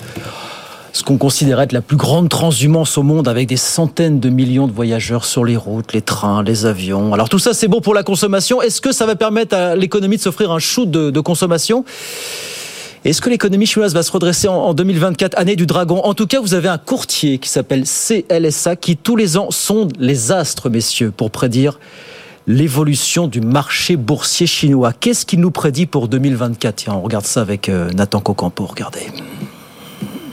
ce qu'on considérait être la plus grande transhumance au monde avec des centaines de millions de voyageurs sur les routes, les trains, les avions. Alors tout ça c'est bon pour la consommation. Est-ce que ça va permettre à l'économie de s'offrir un shoot de consommation? Est-ce que l'économie chinoise va se redresser en 2024, année du dragon? En tout cas, vous avez un courtier qui s'appelle CLSA qui tous les ans sonde les astres, messieurs, pour prédire l'évolution du marché boursier chinois. Qu'est-ce qu'il nous prédit pour 2024 Tiens, on regarde ça avec euh, Nathan Cocampo, regardez.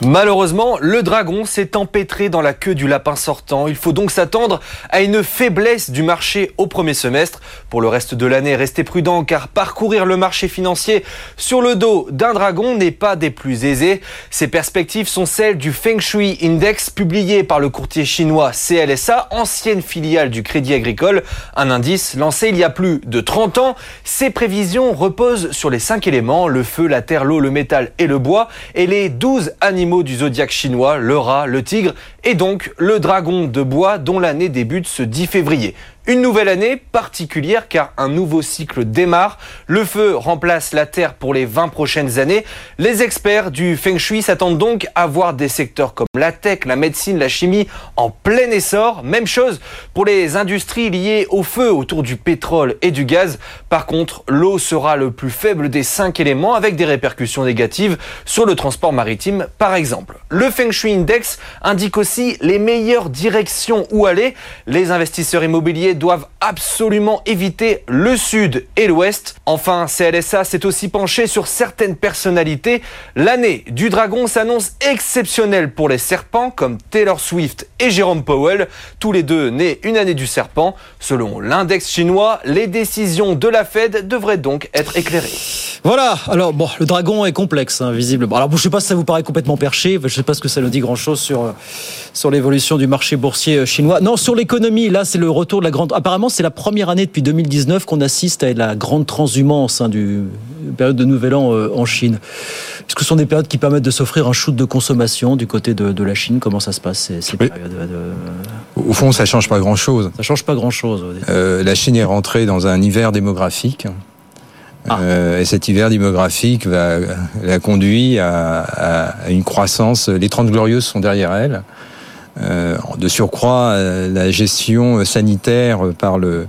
Malheureusement, le dragon s'est empêtré dans la queue du lapin sortant. Il faut donc s'attendre à une faiblesse du marché au premier semestre. Pour le reste de l'année, restez prudent car parcourir le marché financier sur le dos d'un dragon n'est pas des plus aisés. Ces perspectives sont celles du Feng Shui Index publié par le courtier chinois CLSA, ancienne filiale du Crédit Agricole, un indice lancé il y a plus de 30 ans. Ces prévisions reposent sur les cinq éléments, le feu, la terre, l'eau, le métal et le bois, et les 12 animaux du zodiaque chinois, le rat, le tigre et donc le dragon de bois dont l'année débute ce 10 février. Une nouvelle année particulière car un nouveau cycle démarre. Le feu remplace la terre pour les 20 prochaines années. Les experts du Feng Shui s'attendent donc à voir des secteurs comme la tech, la médecine, la chimie en plein essor. Même chose pour les industries liées au feu autour du pétrole et du gaz. Par contre, l'eau sera le plus faible des cinq éléments avec des répercussions négatives sur le transport maritime par exemple. Le Feng Shui Index indique aussi les meilleures directions où aller. Les investisseurs immobiliers doivent absolument éviter le sud et l'ouest. Enfin, CLSA s'est aussi penché sur certaines personnalités. L'année du dragon s'annonce exceptionnelle pour les serpents comme Taylor Swift et Jérôme Powell, tous les deux nés une année du serpent. Selon l'index chinois, les décisions de la Fed devraient donc être éclairées. Voilà, alors bon, le dragon est complexe, hein, visiblement. Alors je ne sais pas si ça vous paraît complètement perché, je ne sais pas ce que ça nous dit grand-chose sur, euh, sur l'évolution du marché boursier euh, chinois. Non, sur l'économie, là c'est le retour de la grande apparemment, c'est la première année depuis 2019 qu'on assiste à la grande transhumance hein, du période de Nouvel An euh, en Chine. Est-ce que ce sont des périodes qui permettent de s'offrir un shoot de consommation du côté de, la Chine Comment ça se passe ces, périodes Au fond, ça change pas grand-chose. Ça change pas grand-chose. Euh, la Chine est rentrée dans un hiver démographique. Ah. Euh, et cet hiver démographique va, la conduit à, à, une croissance. Les 30 glorieuses sont derrière elle. Euh, de surcroît, euh, la gestion sanitaire par le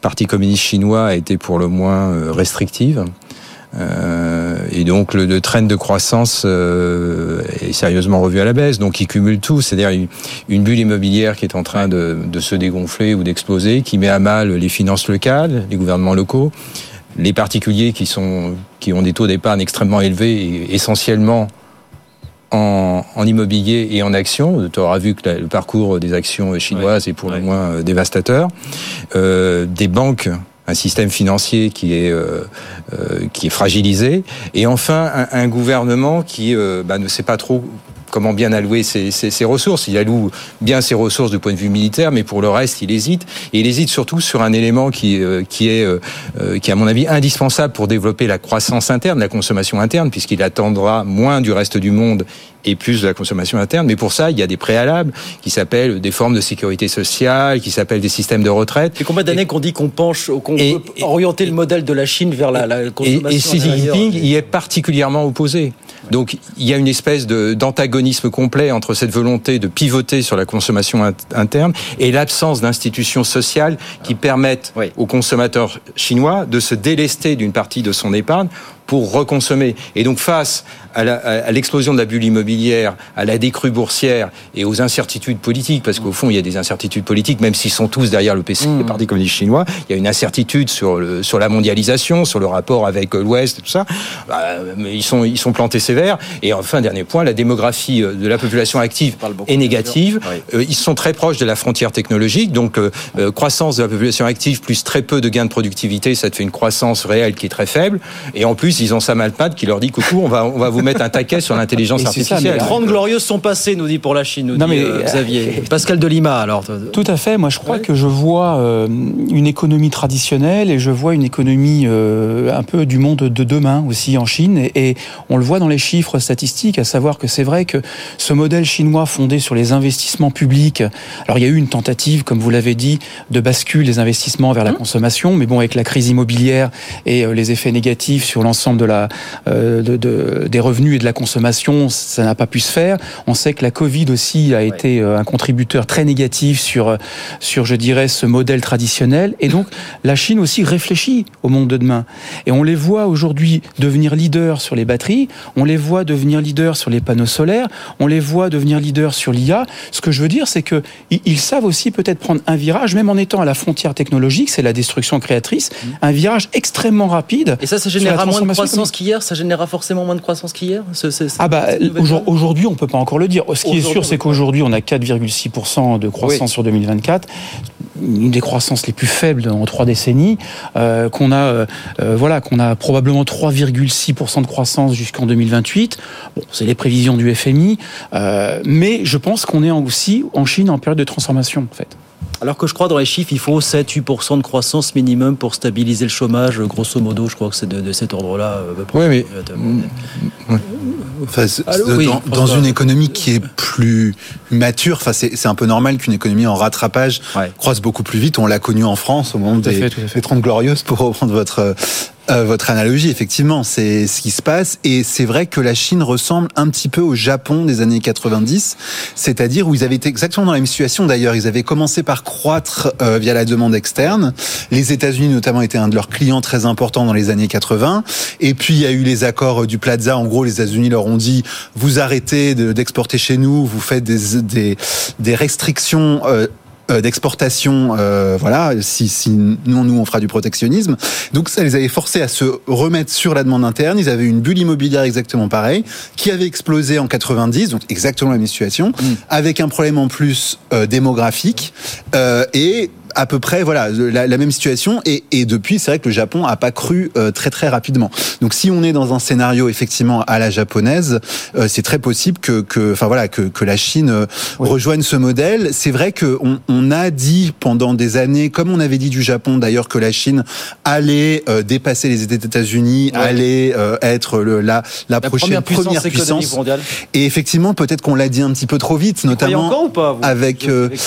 Parti communiste chinois a été pour le moins euh, restrictive. et donc le, train de croissance est sérieusement revu à la baisse. Donc il cumule tout, c'est-à-dire une, bulle immobilière qui est en train de, se dégonfler ou d'exploser, qui met à mal les finances locales, les gouvernements locaux, les particuliers qui sont qui ont des taux d'épargne extrêmement élevés et essentiellement en, en, immobilier et en actions. Tu auras vu que le parcours des actions chinoises est pour le moins euh, dévastateur. Euh, des banques un système financier qui est euh, euh qui est fragilisé et enfin un, un gouvernement qui euh, bah, ne sait pas trop comment bien allouer ses, ressources. Il alloue bien ses ressources du point de vue militaire, mais pour le reste, il hésite. Et il hésite surtout sur un élément qui, euh, qui est, euh, euh, à mon avis, indispensable pour développer la croissance interne, la consommation interne, puisqu'il attendra moins du reste du monde et plus de la consommation interne. Mais pour ça, il y a des préalables qui s'appellent des formes de sécurité sociale, qui s'appellent des systèmes de retraite. C'est combien d'années qu'on dit qu'on penche, qu'on peut orienter le modèle de la Chine vers la, la consommation Et, et Xi Jinping y est particulièrement opposé. Donc il y a une espèce d'antagonisme complet entre cette volonté de pivoter sur la consommation int- interne et l'absence d'institutions sociales qui permettent aux consommateurs chinois de se délester d'une partie de son épargne pour reconsommer. Et donc face à l'explosion de la bulle immobilière, à la décrue boursière et aux incertitudes politiques, parce qu'au fond il y a des incertitudes politiques, même s'ils sont tous derrière le PC, le Parti communiste chinois, il y a une incertitude sur, le, sur la mondialisation, sur le rapport avec l'Ouest et tout ça. Bah, ils sont, ils sont plantés sévères. Et enfin, dernier point, la démographie euh, de la population active est négative. Euh, ils sont très proches de la frontière technologique, donc euh, croissance de la population active plus très peu de gains de productivité, ça te fait une croissance réelle qui est très faible. Et en plus, ils ont Sam Altman qui leur dit coucou, on va, on va vous mettre un taquet sur l'intelligence artificielle. mais 30 glorieuses sont passées, nous dit pour la Chine, nous Non, dit mais, euh, euh, Xavier. Pascal de Lima, alors. Tout à fait. Moi, je crois que je vois euh, une économie traditionnelle et je vois une économie euh, un peu du monde de demain aussi en Chine. Et, et on le voit dans les chiffres statistiques, à savoir que c'est vrai que ce modèle chinois fondé sur les investissements publics. Alors, il y a eu une tentative, comme vous l'avez dit, de bascule des investissements vers la consommation, mais bon, avec la crise immobilière et euh, les effets négatifs sur l'ensemble de la euh, de, de- des revenus et de la consommation, ça n'a pas pu se faire. On sait que la Covid aussi a été euh, un contributeur très négatif sur, euh, sur, je dirais, ce modèle traditionnel. Et donc, la Chine aussi réfléchit au monde de demain. Et on les voit aujourd'hui devenir leaders sur les batteries, on les voit devenir leaders sur les panneaux solaires, on les voit devenir leaders sur l'IA. Ce que je veux dire, c'est que ils- savent aussi peut-être prendre un virage, même en étant à la frontière technologique, c'est la destruction créatrice, un virage extrêmement rapide. Et ça, ça moins de transformation croissance qu'hier Ça générera forcément moins de croissance qu'hier Ah bah aujourd'hui on peut pas encore le dire. Ce qui est sûr c'est qu'aujourd'hui on a 4,6% de croissance Oui. sur 2024, une des croissances les plus faibles en trois décennies, euh, qu'on a euh, euh, voilà qu'on a probablement 3,6% de croissance jusqu'en 2028. Bon, c'est les prévisions du FMI, euh, mais je pense qu'on est aussi en Chine en période de transformation en fait. Alors que je crois dans les chiffres, il faut 7-8% de croissance minimum pour stabiliser le chômage. Grosso modo, je crois que c'est de, de cet ordre-là. euh, à peu près. Oui, mais Enfin, c'est- Allô, c'est oui, dans, François. dans une économie qui est plus mature, enfin, c'est un peu normal qu'une économie en rattrapage croisse beaucoup plus vite. On l'a connu en France au moment Tout des, fait. des 30 glorieuses, pour reprendre votre, euh, votre analogie. Effectivement, c'est ce qui se passe. Et c'est vrai que la Chine ressemble un petit peu au Japon des années 90, c'est-à-dire où ils avaient été exactement dans la même situation d'ailleurs. Ils avaient commencé par croître euh, via la demande externe. Les États-Unis notamment étaient un de leurs clients très importants dans les années 80. Et puis il y a eu les accords du Plaza. En gros, les États-Unis leur ont dit vous arrêtez de- d'exporter chez nous, vous faites des, des, des restrictions. euh, d'exportation, euh, voilà, si, si non, nous on fera du protectionnisme. Donc ça les avait forcés à se remettre sur la demande interne. Ils avaient une bulle immobilière exactement pareille, qui avait explosé en 90, donc exactement la même situation, avec un problème en plus euh, démographique euh, et à peu près voilà la, la même situation. Et, et depuis c'est vrai que le Japon a pas cru euh, très très rapidement. Donc si on est dans un scénario effectivement à la japonaise euh, c'est très possible que que enfin voilà que, que la Chine euh, rejoigne ce modèle. C'est vrai que on, on a dit pendant des années comme on avait dit du Japon d'ailleurs que la Chine allait euh, dépasser les États-Unis allait euh, être le, la, la prochaine première puissance première puissance. mondiale. et effectivement peut-être qu'on l'a dit un petit peu trop vite notamment encore ou pas, vous? avec euh, Avec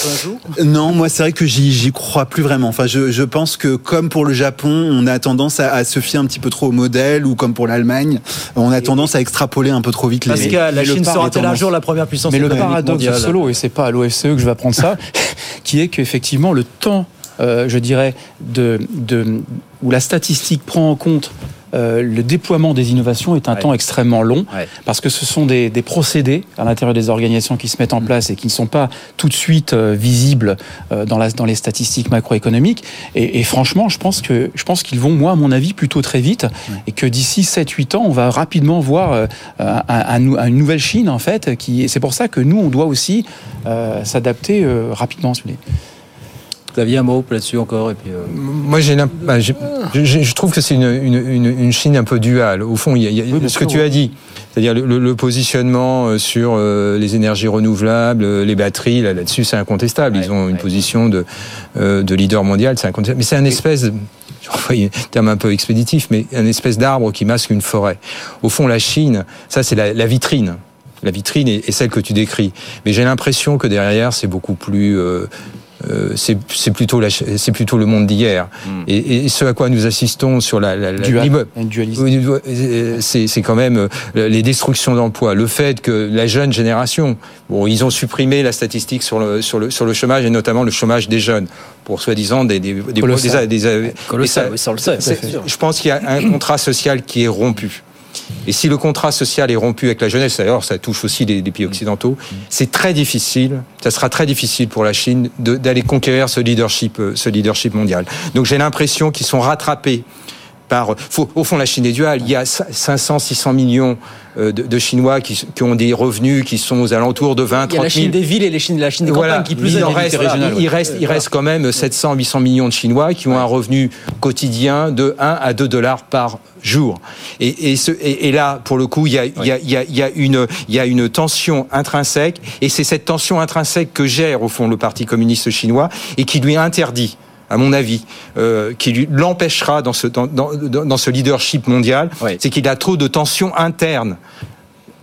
non, moi c'est vrai que j'y crois plus vraiment. Enfin, je, je pense que comme pour le Japon, on a tendance à, à se fier un petit peu trop au modèle, ou comme pour l'Allemagne, on a tendance à extrapoler un peu trop vite les. Pascal, la Chine sera-t-elle un jour la première puissance Mais le paradoxe mondiale solo, et c'est pas à l'OFCE que je vais apprendre ça, qui est qu'effectivement le temps, euh, je dirais, de, de, où la statistique prend en compte euh, le déploiement des innovations est un temps extrêmement long parce que ce sont des, des procédés à l'intérieur des organisations qui se mettent en Mm. place et qui ne sont pas tout de suite euh, visibles euh, dans, la, dans les statistiques macroéconomiques. Et, et franchement, je pense que je pense qu'ils vont, moi, à mon avis, plutôt très vite et que d'ici 7-8 ans, on va rapidement voir un- un- un- une nouvelle Chine en fait. Qui, c'est pour ça que nous, on doit aussi s'adapter rapidement. si vous voulez. Xavier, un mot là-dessus encore et puis. euh, Moi, j'ai bah, je, je trouve que c'est une, une, une, une Chine un peu duale. Au fond, il y a, il y a ce que tu as dit, c'est-à-dire le, positionnement euh, sur euh, les énergies renouvelables, les batteries, là- là-dessus, c'est incontestable. Ils ont une position de, de leader mondial, c'est incontestable. Mais c'est un espèce, de- un terme un peu expéditif, mais un espèce d'arbre qui masque une forêt. Au fond, la Chine, ça, c'est la, la vitrine. la vitrine est, celle que tu décris. Mais j'ai l'impression que derrière, c'est beaucoup plus euh, c'est c'est plutôt c'est plutôt le monde d'hier. Et, et ce à quoi nous assistons sur la, la, euh, c'est quand même euh, les destructions d'emplois le fait que la jeune génération bon ils ont supprimé la statistique sur le sur le sur le chômage et notamment le chômage des jeunes pour soi-disant des des des, oui, ça, le sait, je pense qu'il y a un contrat social qui est rompu et si le contrat social est rompu avec la jeunesse, d'ailleurs ça touche aussi les pays occidentaux, c'est très difficile, ça sera très difficile pour la Chine d'aller conquérir euh, ce leadership mondial. Donc j'ai l'impression qu'ils sont rattrapés par, faut- au fond la Chine est duale, il y a 500, 600 millions euh, de, de Chinois qui, qui ont des revenus qui sont aux alentours de 20, 30 Il y a 000. la Chine des villes et les Chines, la Chine des Voilà, campagnes qui plus il, est en reste, il ouais. reste, il reste quand même 700, 800 millions de Chinois qui ont un revenu quotidien de 1 à 2 dollars par jour. Et, et, ce- et- et là, pour le coup, il y a, il y a- il y a- il y a une, il y a une tension intrinsèque, et c'est cette tension intrinsèque que gère au fond le Parti communiste chinois et qui lui interdit à mon avis, euh, qui l'empêchera dans ce, dans, dans- dans- dans ce leadership mondial, c'est qu'il a trop de tensions internes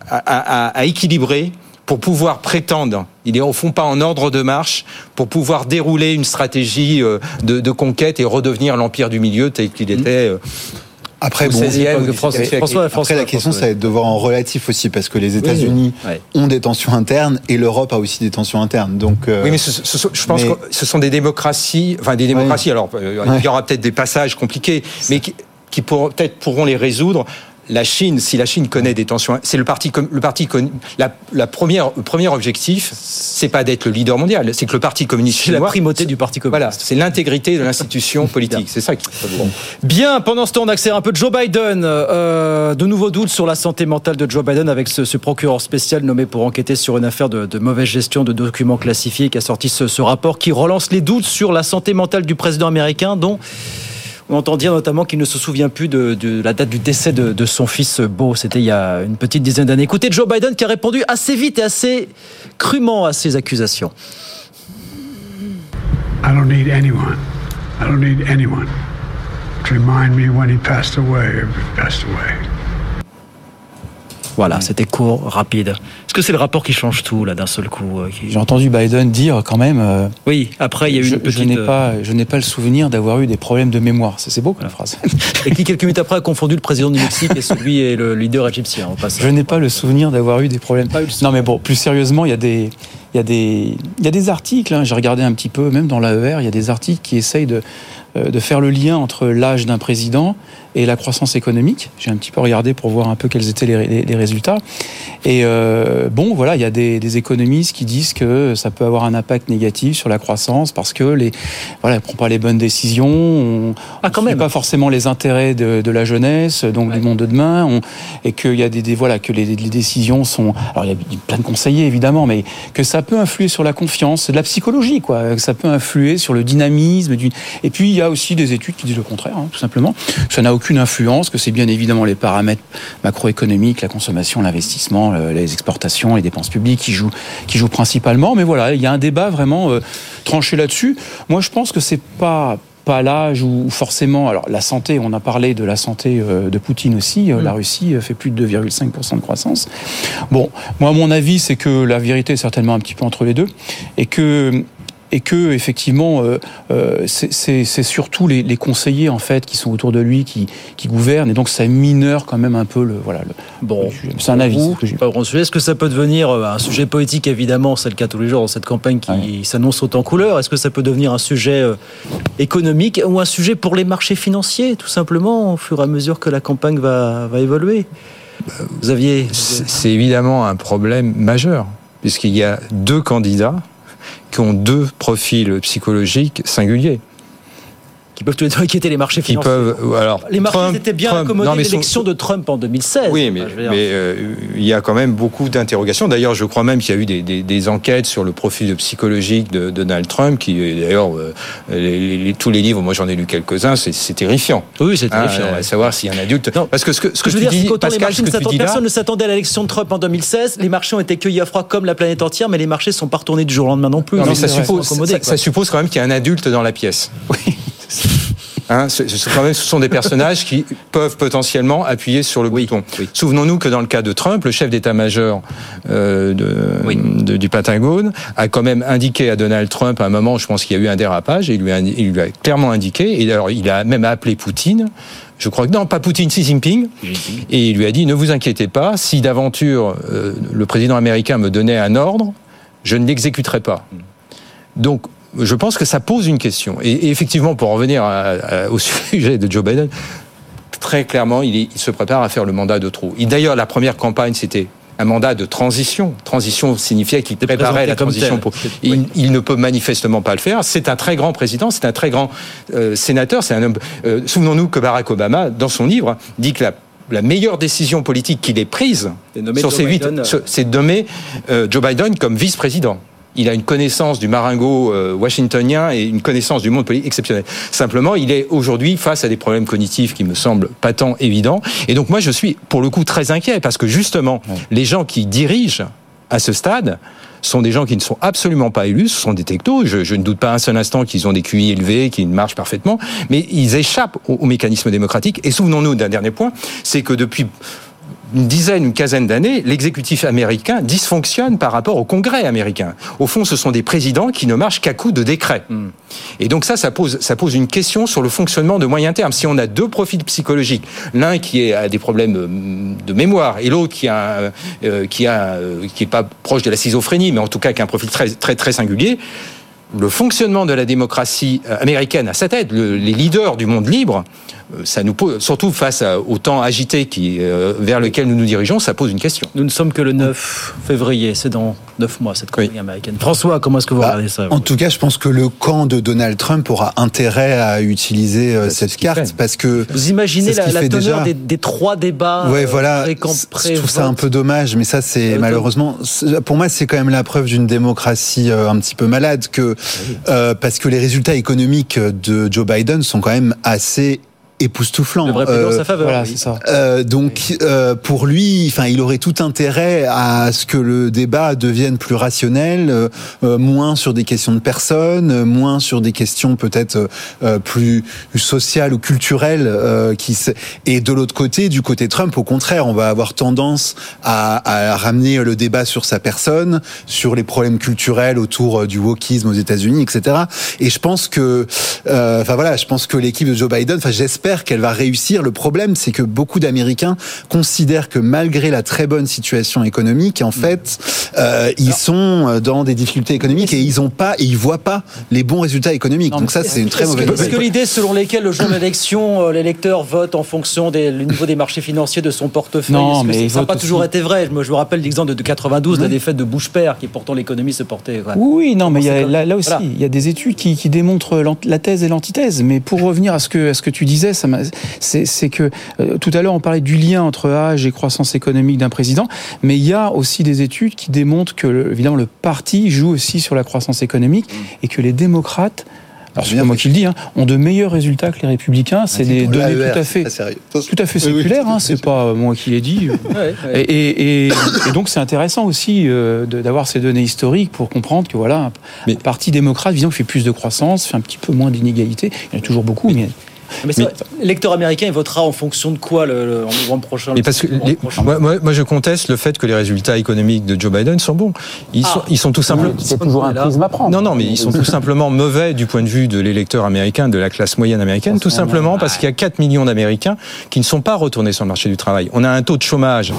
à, à- à- à équilibrer pour pouvoir prétendre, il est au fond pas en ordre de marche, pour pouvoir dérouler une stratégie euh, de, de conquête et redevenir l'empire du milieu tel qu'il était. euh, Après, bon, 16e ou après, 17e siècle. après, la question, ça va être de voir en relatif aussi, parce que les États-Unis ont des tensions internes et l'Europe a aussi des tensions internes. Donc, euh, Oui, mais ce, ce sont- je pense mais- que ce sont des démocraties, enfin des démocraties. Alors, euh, il y aura peut-être des passages compliqués, mais qui, qui peut-être pourront les résoudre. La Chine, si la Chine connaît des tensions, c'est le parti, le parti, la, la première, le premier objectif, c'est pas d'être le leader mondial, c'est que le parti communiste C'est la chinois, primauté du Parti communiste. voilà, c'est l'intégrité de l'institution politique. C'est ça qui. Bien, pendant ce temps, on accélère un peu Joe Biden. Euh, de nouveaux doutes sur la santé mentale de Joe Biden avec ce, ce procureur spécial nommé pour enquêter sur une affaire de, de mauvaise gestion de documents classifiés qui a sorti ce, ce rapport qui relance les doutes sur la santé mentale du président américain dont on entend dire notamment qu'il ne se souvient plus de, la date du décès de, son fils Beau. C'était il y a une petite dizaine d'années. Écoutez Joe Biden qui a répondu assez vite et assez crûment à ces accusations. I don't need anyone. I don't need anyone to remind me when he passed away he passed away. Voilà, c'était court, rapide. Est-ce que c'est le rapport qui change tout là d'un seul coup euh, qui- J'ai entendu Biden dire quand même. euh, Oui, après il y a eu je, une petite. Je n'ai euh, pas, je n'ai pas le souvenir d'avoir eu des problèmes de mémoire. C'est beau comme la phrase. Et qui, quelques minutes après, a confondu le président du Mexique et celui et le leader égyptien. Au passage. Je n'ai pas le souvenir d'avoir eu des problèmes. Non, mais bon, plus sérieusement, il y a des, il y a des, il y a des articles. hein, J'ai regardé un petit peu, même dans l'AER, il y a des articles qui essayent de, euh, de faire le lien entre l'âge d'un président et la croissance économique. J'ai un petit peu regardé pour voir un peu quels étaient les, les- les résultats. Et euh, bon, voilà, il y a des, des économistes qui disent que ça peut avoir un impact négatif sur la croissance parce que les, voilà, on prend pas les bonnes décisions. On, ah, même. pas forcément les intérêts de, de la jeunesse, donc du monde de demain, on- et qu'il y a des, des- voilà que les, les décisions sont. Alors il y a plein de conseillers évidemment, mais que ça peut influer sur la confiance, c'est de la psychologie quoi. Que ça peut influer sur le dynamisme. Et puis il y a aussi des études qui disent le contraire, hein, tout simplement. Que ça n'a aucune influence, que c'est bien évidemment les paramètres macroéconomiques, la consommation, l'investissement, le- les exportations, les dépenses publiques qui jouent, qui jouent principalement. Mais voilà, il y a un débat vraiment euh, tranché là-dessus. Moi, je pense que c'est pas pas l'âge où forcément, alors la santé, on a parlé de la santé euh, de Poutine aussi, euh, la Russie fait plus de 2,5% de croissance. Bon, moi mon avis c'est que la vérité est certainement un petit peu entre les deux et que et que effectivement euh, euh, c'est- surtout les, les conseillers en fait qui sont autour de lui qui, qui gouvernent et donc ça mineure quand même un peu le voilà le, Bon, c'est un avis. Est-ce que ça peut devenir euh, un sujet politique Évidemment, c'est le cas tous les jours dans cette campagne qui s'annonce autant couleur. Est-ce que ça peut devenir un sujet économique ou un sujet pour les marchés financiers, tout simplement, au fur et à mesure que la campagne va, va évoluer? Vous aviez. C'est évidemment un problème majeur, puisqu'il y a deux candidats qui ont deux profils psychologiques singuliers. Qui peuvent tous les deux inquiéter les marchés Qui financiers. peuvent, alors, Les marchés Trump- étaient bien Trump- accommodés non, mais de l'élection de Trump en 2016. Oui, mais, Enfin, mais, euh, il y a quand même beaucoup d'interrogations. D'ailleurs, je crois même qu'il y a eu des, des- des enquêtes sur le profil psychologique de, de Donald Trump, qui euh, d'ailleurs, euh, les- les- tous les livres, moi j'en ai lu quelques-uns, c'est terrifiant. Oui, c'est terrifiant, Hein, ouais. savoir s'il y a un adulte. Parce que ce que, ce je veux tu dire, dis, les Pascal, marchés ce ne que tu s'attendent, dis là, personne ne s'attendait à l'élection de Trump en 2016. Les marchés ont été cueillis à froid comme la planète entière, mais les marchés ne sont pas retournés du jour au lendemain non plus. Non, mais Ils ça suppose, accommodés, ça, quoi. ça suppose quand même qu'il y a un adulte dans la pièce. Hein, ce, ce- quand même, ce sont des personnages qui peuvent potentiellement appuyer sur le bouton. Souvenons-nous que dans le cas de Trump, le chef d'état-major euh, de, de- du Pentagone a quand même indiqué à Donald Trump à un moment, je pense qu'il y a eu un dérapage, et il lui a, il lui a clairement indiqué, et alors il a même appelé Poutine. Je crois que non, pas Poutine, Xi Jinping. Et il lui a dit ne vous inquiétez pas, si d'aventure euh, le président américain me donnait un ordre, je ne l'exécuterai pas. Donc, je pense que ça pose une question. Et, et effectivement, pour en revenir à- à- au sujet de Joe Biden, très clairement, il, se prépare à faire le mandat de trop. D'ailleurs, la première campagne, c'était un mandat de transition. Transition signifiait qu'il préparait la transition. Pour... Il, il ne peut manifestement pas le faire. C'est un très grand président, c'est un très grand euh, sénateur, c'est un homme. euh, Souvenons-nous que Barack Obama, dans son livre, dit que la la meilleure décision politique qu'il ait prise sur Joe ces huit, c'est de nommer euh, Joe Biden comme vice-président. Il a une connaissance du maringot euh, washingtonien et une connaissance du monde politique exceptionnelle. Simplement, il est aujourd'hui face à des problèmes cognitifs qui me semblent pas tant évidents. Et donc moi, je suis pour le coup très inquiet parce que justement, les gens qui dirigent à ce stade sont des gens qui ne sont absolument pas élus, ce sont des technos. Je, je ne doute pas un seul instant qu'ils ont des QI élevés, qu'ils marchent parfaitement, mais ils échappent au, au mécanisme démocratique. Et souvenons-nous d'un dernier point, c'est que depuis une dizaine, une quinzaine d'années, l'exécutif américain dysfonctionne par rapport au Congrès américain. Au fond, ce sont des présidents qui ne marchent qu'à coup de décret. Et donc ça, ça pose, ça pose une question sur le fonctionnement de moyen terme. Si on a deux profils psychologiques, l'un qui a des problèmes euh, de mémoire et l'autre qui a, euh, qui a, euh, qui est pas proche de la schizophrénie, mais en tout cas qui a un profil très, très, très singulier, le fonctionnement de la démocratie euh, américaine à sa tête, le- les leaders du monde libre, euh, ça nous pose, surtout face à- au temps agité qui, euh, vers lequel nous nous dirigeons, ça pose une question. Nous ne sommes que le 9 février, c'est dans 9 mois cette campagne américaine. François, comment est-ce que vous regardez ça En tout cas, je pense que le camp de Donald Trump aura intérêt à utiliser euh, cette carte parce que Vous imaginez la, la teneur déjà. des, des trois débats Ouais, euh, voilà. Je trouve ça un peu dommage, mais ça, c'est malheureusement, pour moi, c'est quand même la preuve d'une démocratie euh, un petit peu malade, que euh, parce que les résultats économiques de Joe Biden sont quand même assez époustouflants. Le vrai sa faveur, Voilà, oui. c'est ça. Euh, donc, euh, pour lui, enfin, il aurait tout intérêt à ce que le débat devienne plus rationnel, euh, euh, moins sur des questions de personnes, euh, moins sur des questions peut-être euh, plus sociales ou culturelles. euh, qui se- et de l'autre côté, du côté Trump, au contraire, on va avoir tendance à, à ramener le débat sur sa personne, sur les problèmes culturels autour euh, du wokisme aux États-Unis, etc. Et je pense que, euh, enfin voilà, je pense que l'équipe de Joe Biden, enfin j'espère qu'elle va réussir. Le problème, c'est que beaucoup d'Américains considèrent que malgré la très bonne situation économique, en fait, euh, ils sont dans des difficultés économiques et ils ont pas, et ils voient pas les bons résultats économiques. Donc ça, c'est une très que- mauvaise Est-ce que nouvelle. l'idée selon lesquelles le jour de l'élection, euh, l'électeur vote en fonction des- du niveau des marchés financiers de son portefeuille, Non, que mais ça n'a pas aussi. toujours été vrai? Moi, je me rappelle l'exemple de, de 92, la défaite de Bush père, qui pourtant l'économie se portait. Oui, non, mais y a- là, là aussi, Voilà. il y a des études qui, qui démontrent la thèse et l'antithèse. Mais pour revenir à ce que, à ce que tu disais, ça m'a- c'est c'est que euh, tout à l'heure, on parlait du lien entre âge et croissance économique d'un président, mais il y a aussi des études qui démontrent que, le- évidemment, le parti joue aussi sur la croissance économique et que les démocrates. Alors c'est pas moi qui le dis, hein, ont de meilleurs résultats que les républicains. C'est des pour données l'AER, tout à fait, tout à fait Oui, oui, séculaires. hein, fait c'est pas moi qui l'ai dit. Et, et- et- et donc c'est intéressant aussi euh, d'avoir ces données historiques pour comprendre que voilà, un, un parti démocrate, disons, qui fait plus de croissance, fait un petit peu moins d'inégalités. Il y en a toujours beaucoup, mais. Mais c'est vrai, l'électeur américain, il votera en fonction de quoi le, le- en novembre prochain Et le parce que novembre les- prochain moi, moi- moi, je conteste le fait que les résultats économiques de Joe Biden sont bons. Ils, sont, ils sont tout simplement. C'est toujours un prisme à prendre. Non, non, mais ils sont tout simplement mauvais du point de vue de l'électeur américain, de la classe moyenne américaine, tout simplement parce qu'il y a 4 millions d'Américains qui ne sont pas retournés sur le marché du travail. On a un taux de chômage.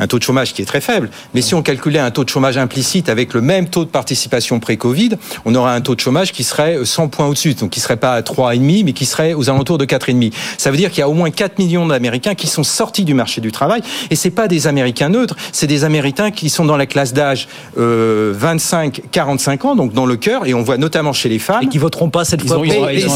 Un taux de chômage qui est très faible. Mais si on calculait un taux de chômage implicite avec le même taux de participation pré-Covid, on aurait un taux de chômage qui serait 100 points au-dessus. Donc qui serait pas à 3,5, mais qui serait aux alentours de 4,5. Ça veut dire qu'il y a au moins 4 millions d'Américains qui sont sortis du marché du travail. Et c'est pas des Américains neutres, c'est des Américains qui sont dans la classe d'âge euh, 25-45 ans, donc dans le cœur, et on voit notamment chez les femmes. Et qui voteront pas cette Ils fois.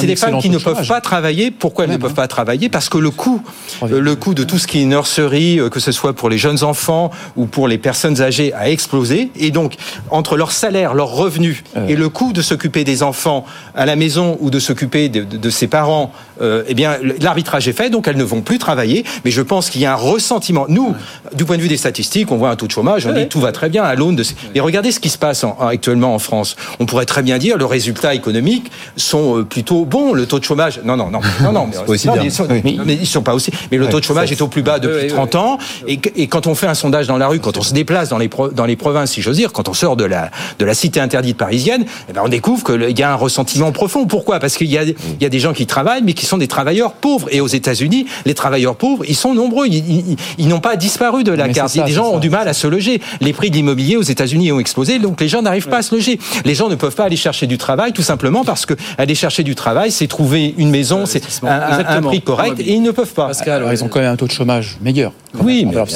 c'est des femmes qui ne peuvent pas travailler. Pourquoi elles ne peuvent pas travailler? Parce que le coût, euh, le coût de tout ce qui est nurserie, euh, que ce soit pour les jeunes enfants, enfants ou pour les personnes âgées a explosé. Et donc, entre leur salaire, leurs revenus et le coût de s'occuper des enfants à la maison ou de s'occuper de, de, de, ses parents, euh, eh bien, l'arbitrage est fait, donc elles ne vont plus travailler. Mais je pense qu'il y a un ressentiment. Nous, du point de vue des statistiques, on voit un taux de chômage, on dit tout va très bien à l'aune de. Mais regardez ce qui se passe en, actuellement en France. On pourrait très bien dire le résultat économique sont euh, plutôt bons. Le taux de chômage, non, non, non, non, non, mais, aussi non, bien. mais ils, sont, Oui. mais ils sont pas aussi. Mais le Ouais, taux de chômage est au plus bas depuis 30 ans. Et, et quand on fait un sondage dans la rue, quand on se déplace dans les pro- dans les provinces, si j'ose dire, quand on sort de la de la cité interdite parisienne, eh ben on découvre qu'il y a un ressentiment profond. Pourquoi? Parce qu'il y y a des gens qui travaillent, mais qui sont des travailleurs pauvres. Et aux États-Unis, les travailleurs pauvres, ils sont nombreux. Ils, ils- ils n'ont pas disparu de la Mais carte. ça, des gens ça. ont du mal à se loger. Les prix de l'immobilier aux États-Unis ont explosé, donc les gens n'arrivent pas à se loger. Les gens ne peuvent pas aller chercher du travail, tout simplement parce que aller chercher du travail, c'est trouver une maison, c'est un, un- prix correct, et ils ne peuvent pas. Alors, ils ont quand même un taux de chômage meilleur. Oui, mais, Alors.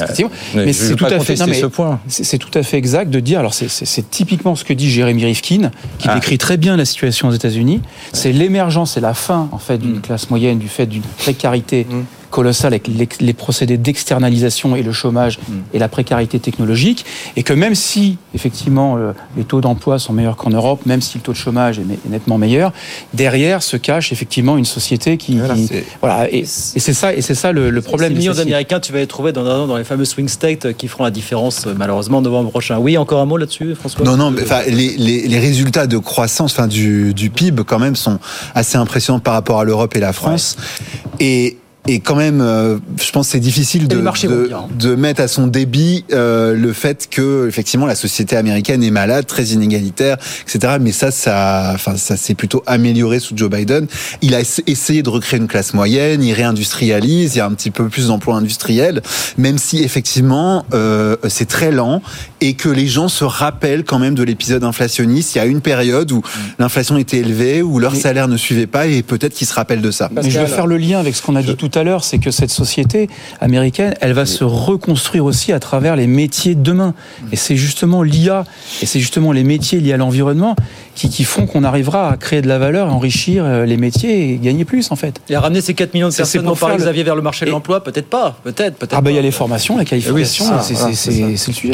Mais c'est tout à fait. contester non, mais ce point. C'est c'est tout à fait exact de dire. Alors, c'est- typiquement ce que dit Jérémy Rifkin, qui Ah. décrit très bien la situation aux États-Unis. C'est l'émergence et la fin, en fait, d'une classe moyenne, du fait d'une précarité colossale avec les, les procédés d'externalisation et le chômage et la précarité technologique, et que même si effectivement euh, les taux d'emploi sont meilleurs qu'en Europe, même si le taux de chômage est, me- est nettement meilleur, derrière se cache effectivement une société qui, qui- voilà, et, et c'est ça, et c'est ça le, le problème. De millions d'Américains, tu vas les trouver dans, dans les fameux swing states euh, qui feront la différence euh, malheureusement en novembre prochain. Oui, encore un mot là-dessus, François? Non, non, mais enfin, les, les, les résultats de croissance, enfin, du, du PIB, quand même, sont assez impressionnants par rapport à l'Europe et la France. Et, et quand même, euh, je pense que c'est difficile de, vont de, bien. de mettre à son débit euh, le fait que, effectivement, la société américaine est malade, très inégalitaire, etc. Mais ça, ça, enfin, ça s'est plutôt amélioré sous Joe Biden. Il a ess- essayé de recréer une classe moyenne, il réindustrialise, il y a un petit peu plus d'emplois industriels, même si effectivement euh, c'est très lent et que les gens se rappellent quand même de l'épisode inflationniste. Il y a une période où l'inflation était élevée, où leur salaire ne suivait pas, et peut-être qu'ils se rappellent de ça. Mais je veux faire le lien avec ce qu'on a dit tout à l'heure, c'est que cette société américaine, elle va se reconstruire aussi à travers les métiers de demain. Et c'est justement l'IA, et c'est justement les métiers liés à l'environnement qui, qui font qu'on arrivera à créer de la valeur, enrichir euh, les métiers et gagner plus en fait. Et à ramener ces 4 millions de personnes pour dont parlait Xavier vers le marché de l'emploi, peut-être pas, peut-être, peut-être. Ah ben il y a les formations, la qualification, Oui, c'est voilà, le sujet.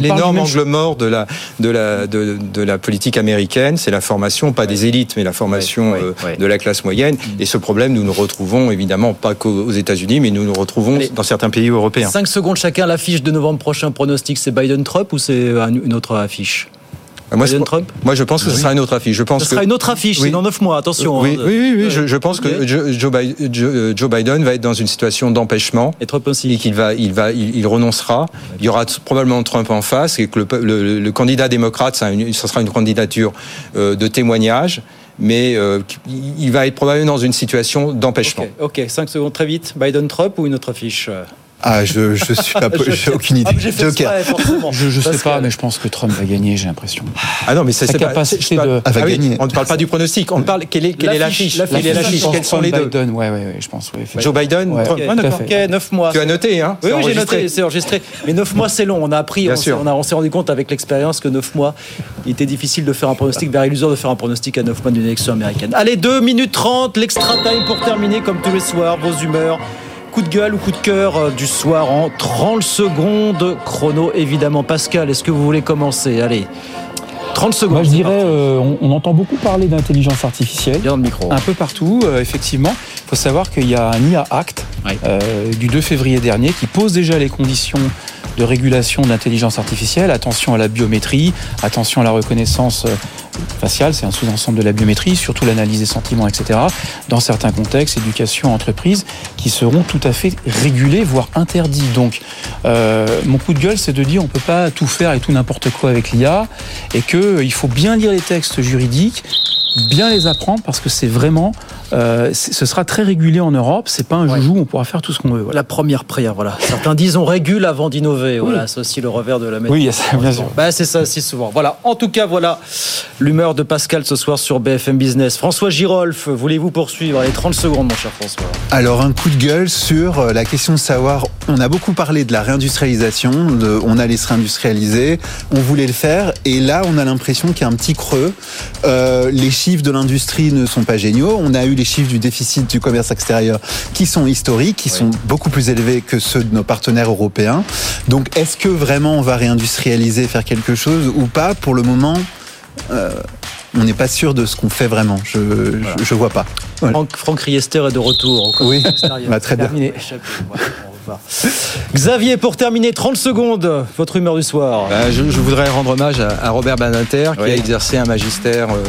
L'énorme angle mort de la, de, la, de, de la politique américaine, c'est la formation, pas des élites, mais la formation euh, de la classe moyenne. Et ce problème, nous nous retrouvons évidemment pas qu'aux États-Unis, mais nous nous retrouvons dans certains pays européens. 5 secondes chacun, l'affiche de novembre prochain, pronostic, c'est Biden-Trump ou c'est un- une autre affiche? Moi, Biden c'est- Trump moi, je pense que ce sera une autre affiche. Je pense Ce sera une autre affiche, Oui. c'est dans 9 mois, attention. Oui, hein. oui, oui, oui, je, je pense que Joe, Joe Bi- Joe- Joe Biden va être dans une situation d'empêchement et, qu'il va, il va, il, il renoncera. Il y aura probablement Trump en face et que le, pe- le- le candidat démocrate, ça, une- sera une candidature euh, de témoignage, mais euh, il- va être probablement dans une situation d'empêchement. Ok, 5 secondes très vite. Biden-Trump ou une autre affiche? Ah, je, je suis pas, j'ai aucune idée. Ah, mais j'ai fait Joker. exprès, forcément. Je, je sais pas, que- mais je pense que Trump va gagner, j'ai l'impression. Ah non, mais ça, Sa c'est pas- capacité de. Ah oui, On ne parle pas du pronostic. On parle quelle est, quelle est l'affiche L'affiche, Quelle est l'affiche Je pense Quels sont les deux Biden, ouais, ouais, ouais, je pense. ouais. Joe Biden, Ouais, Trump. d'accord. fait. Ok, 9 mois. Tu as noté, hein Oui, oui, j'ai noté, c'est enregistré. Mais 9 mois, c'est long. On a appris, on s'est rendu compte avec l'expérience que 9 mois, il était difficile de faire un pronostic, vers illusoire de faire un pronostic à 9 mois d'une élection américaine. Allez, 2 minutes 30, l'extra time pour terminer, comme tous les soirs, vos humeurs. Coup de gueule ou coup de cœur euh, du soir en 30 secondes. Chrono, évidemment. Pascal, est-ce que vous voulez commencer? Allez. 30 secondes. Moi, je dirais, euh, on, on entend beaucoup parler d'intelligence artificielle. Bien le micro. Un peu partout, euh, effectivement. Il faut savoir qu'il y a un IA Act euh, du 2 février dernier qui pose déjà les conditions de régulation de l'intelligence artificielle. Attention à la biométrie, attention à la reconnaissance faciale, c'est un sous-ensemble de la biométrie, surtout l'analyse des sentiments, etc. Dans certains contextes, éducation, entreprise, qui seront tout à fait régulés, voire interdits. Donc, euh, mon coup de gueule, c'est de dire on peut pas tout faire et tout n'importe quoi avec l'IA, et que euh, faut bien lire les textes juridiques, bien les apprendre parce que c'est vraiment, euh, ce sera très régulé en Europe. C'est pas un joujou, on pourra faire tout ce qu'on veut. voilà. La première prière, voilà. Certains disent on régule avant d'innover. Voilà, c'est aussi le revers de la médaille. Oui, ça, bien sûr. Bah, c'est ça aussi souvent. Voilà. En tout cas, voilà l'humeur de Pascal ce soir sur BFM Business. François Girolf, voulez-vous poursuivre? Allez, 30 secondes, mon cher François. Alors un coup de gueule sur euh, la question de savoir, on a beaucoup parlé de la réindustrialisation, de, on allait se réindustrialiser, on voulait le faire, et là on a l'impression qu'il y a un petit creux. Euh, les chiffres de l'industrie ne sont pas géniaux, on a eu les chiffres du déficit du commerce extérieur qui sont historiques, qui sont beaucoup plus élevés que ceux de nos partenaires européens. Donc, est-ce que vraiment on va réindustrialiser, faire quelque chose ou pas? Pour le moment, euh, on n'est pas sûr de ce qu'on fait vraiment. Je, je, je vois pas. Voilà. Franck, Franck Riester est de retour. au Oui, bah, très bien. Terminé. Xavier, pour terminer, 30 secondes, votre humeur du soir. Bah, je, je voudrais rendre hommage à, à Robert Badinter qui Oui. a exercé un magistère euh,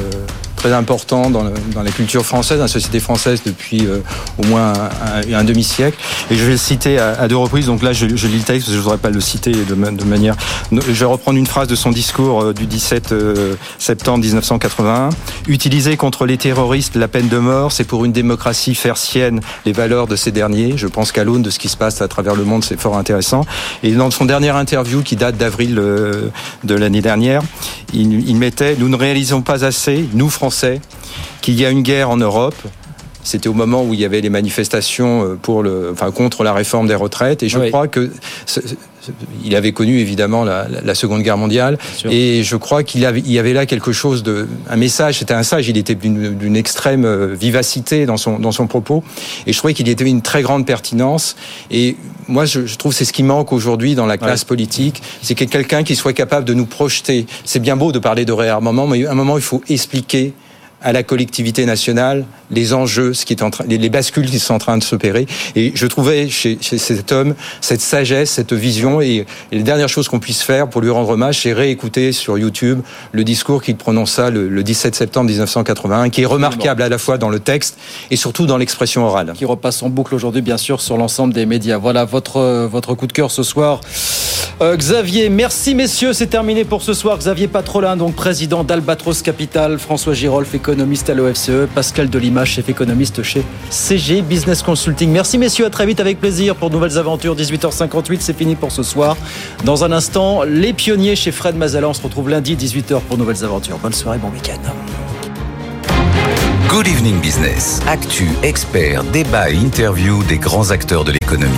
très important dans, la culture française, dans la société française depuis euh, au moins un, demi-siècle. Et je vais le citer à, deux reprises. Donc là, je, lis le texte je ne voudrais pas le citer de, ma- de manière. Je vais reprendre une phrase de son discours euh, du 17 euh, septembre 1981. Utiliser contre les terroristes la peine de mort, c'est pour une démocratie faire sienne les valeurs de ces derniers. Je pense qu'à l'aune de ce qui se passe à travers le monde, c'est fort intéressant. Et dans son dernier interview qui date d'avril de l'année dernière, il, il mettait Nous ne réalisons pas assez, nous Français, qu'il y a une guerre en Europe. C'était au moment où il y avait les manifestations euh, pour le, enfin, contre la réforme des retraites. Et je Oui. crois que ce- il avait connu évidemment la, la- la Seconde Guerre mondiale. Et je crois qu'il y avait là quelque chose de, un message. C'était un sage. Il était d'une extrême euh, vivacité dans son dans son propos. Et je trouvais qu'il était une très grande pertinence. Et moi, je, je trouve que c'est ce qui manque aujourd'hui dans la classe politique, c'est ait quelqu'un qui soit capable de nous projeter. C'est bien beau de parler de réarmement, mais à un moment, il faut expliquer à la collectivité nationale les enjeux, ce qui est en train, les, les bascules qui sont en train de s'opérer. Et je trouvais chez, chez cet homme cette sagesse, cette vision. Et, et la dernière chose qu'on puisse faire pour lui rendre hommage, c'est réécouter sur YouTube le discours qu'il prononça le, le 17 septembre 1981, qui est remarquable à la fois dans le texte et surtout dans l'expression orale. Qui repasse en boucle aujourd'hui, bien sûr, sur l'ensemble des médias. Voilà votre, euh, votre coup de cœur ce soir. Euh, Xavier, merci messieurs, c'est terminé pour ce soir. Xavier Patrolin, donc président d'Albatros Capital, François Girolf, économiste à l'OFCE, Pascal Delima, chef économiste chez CG Business Consulting. Merci messieurs, à très vite avec plaisir pour de nouvelles aventures. 18h58, c'est fini pour ce soir. Dans un instant, les pionniers chez Fred Mazalan. Se retrouve lundi 18h pour nouvelles aventures. Bonne soirée, bon week-end. Good Evening Business. Actu, experts, débat et interview des grands acteurs de l'économie.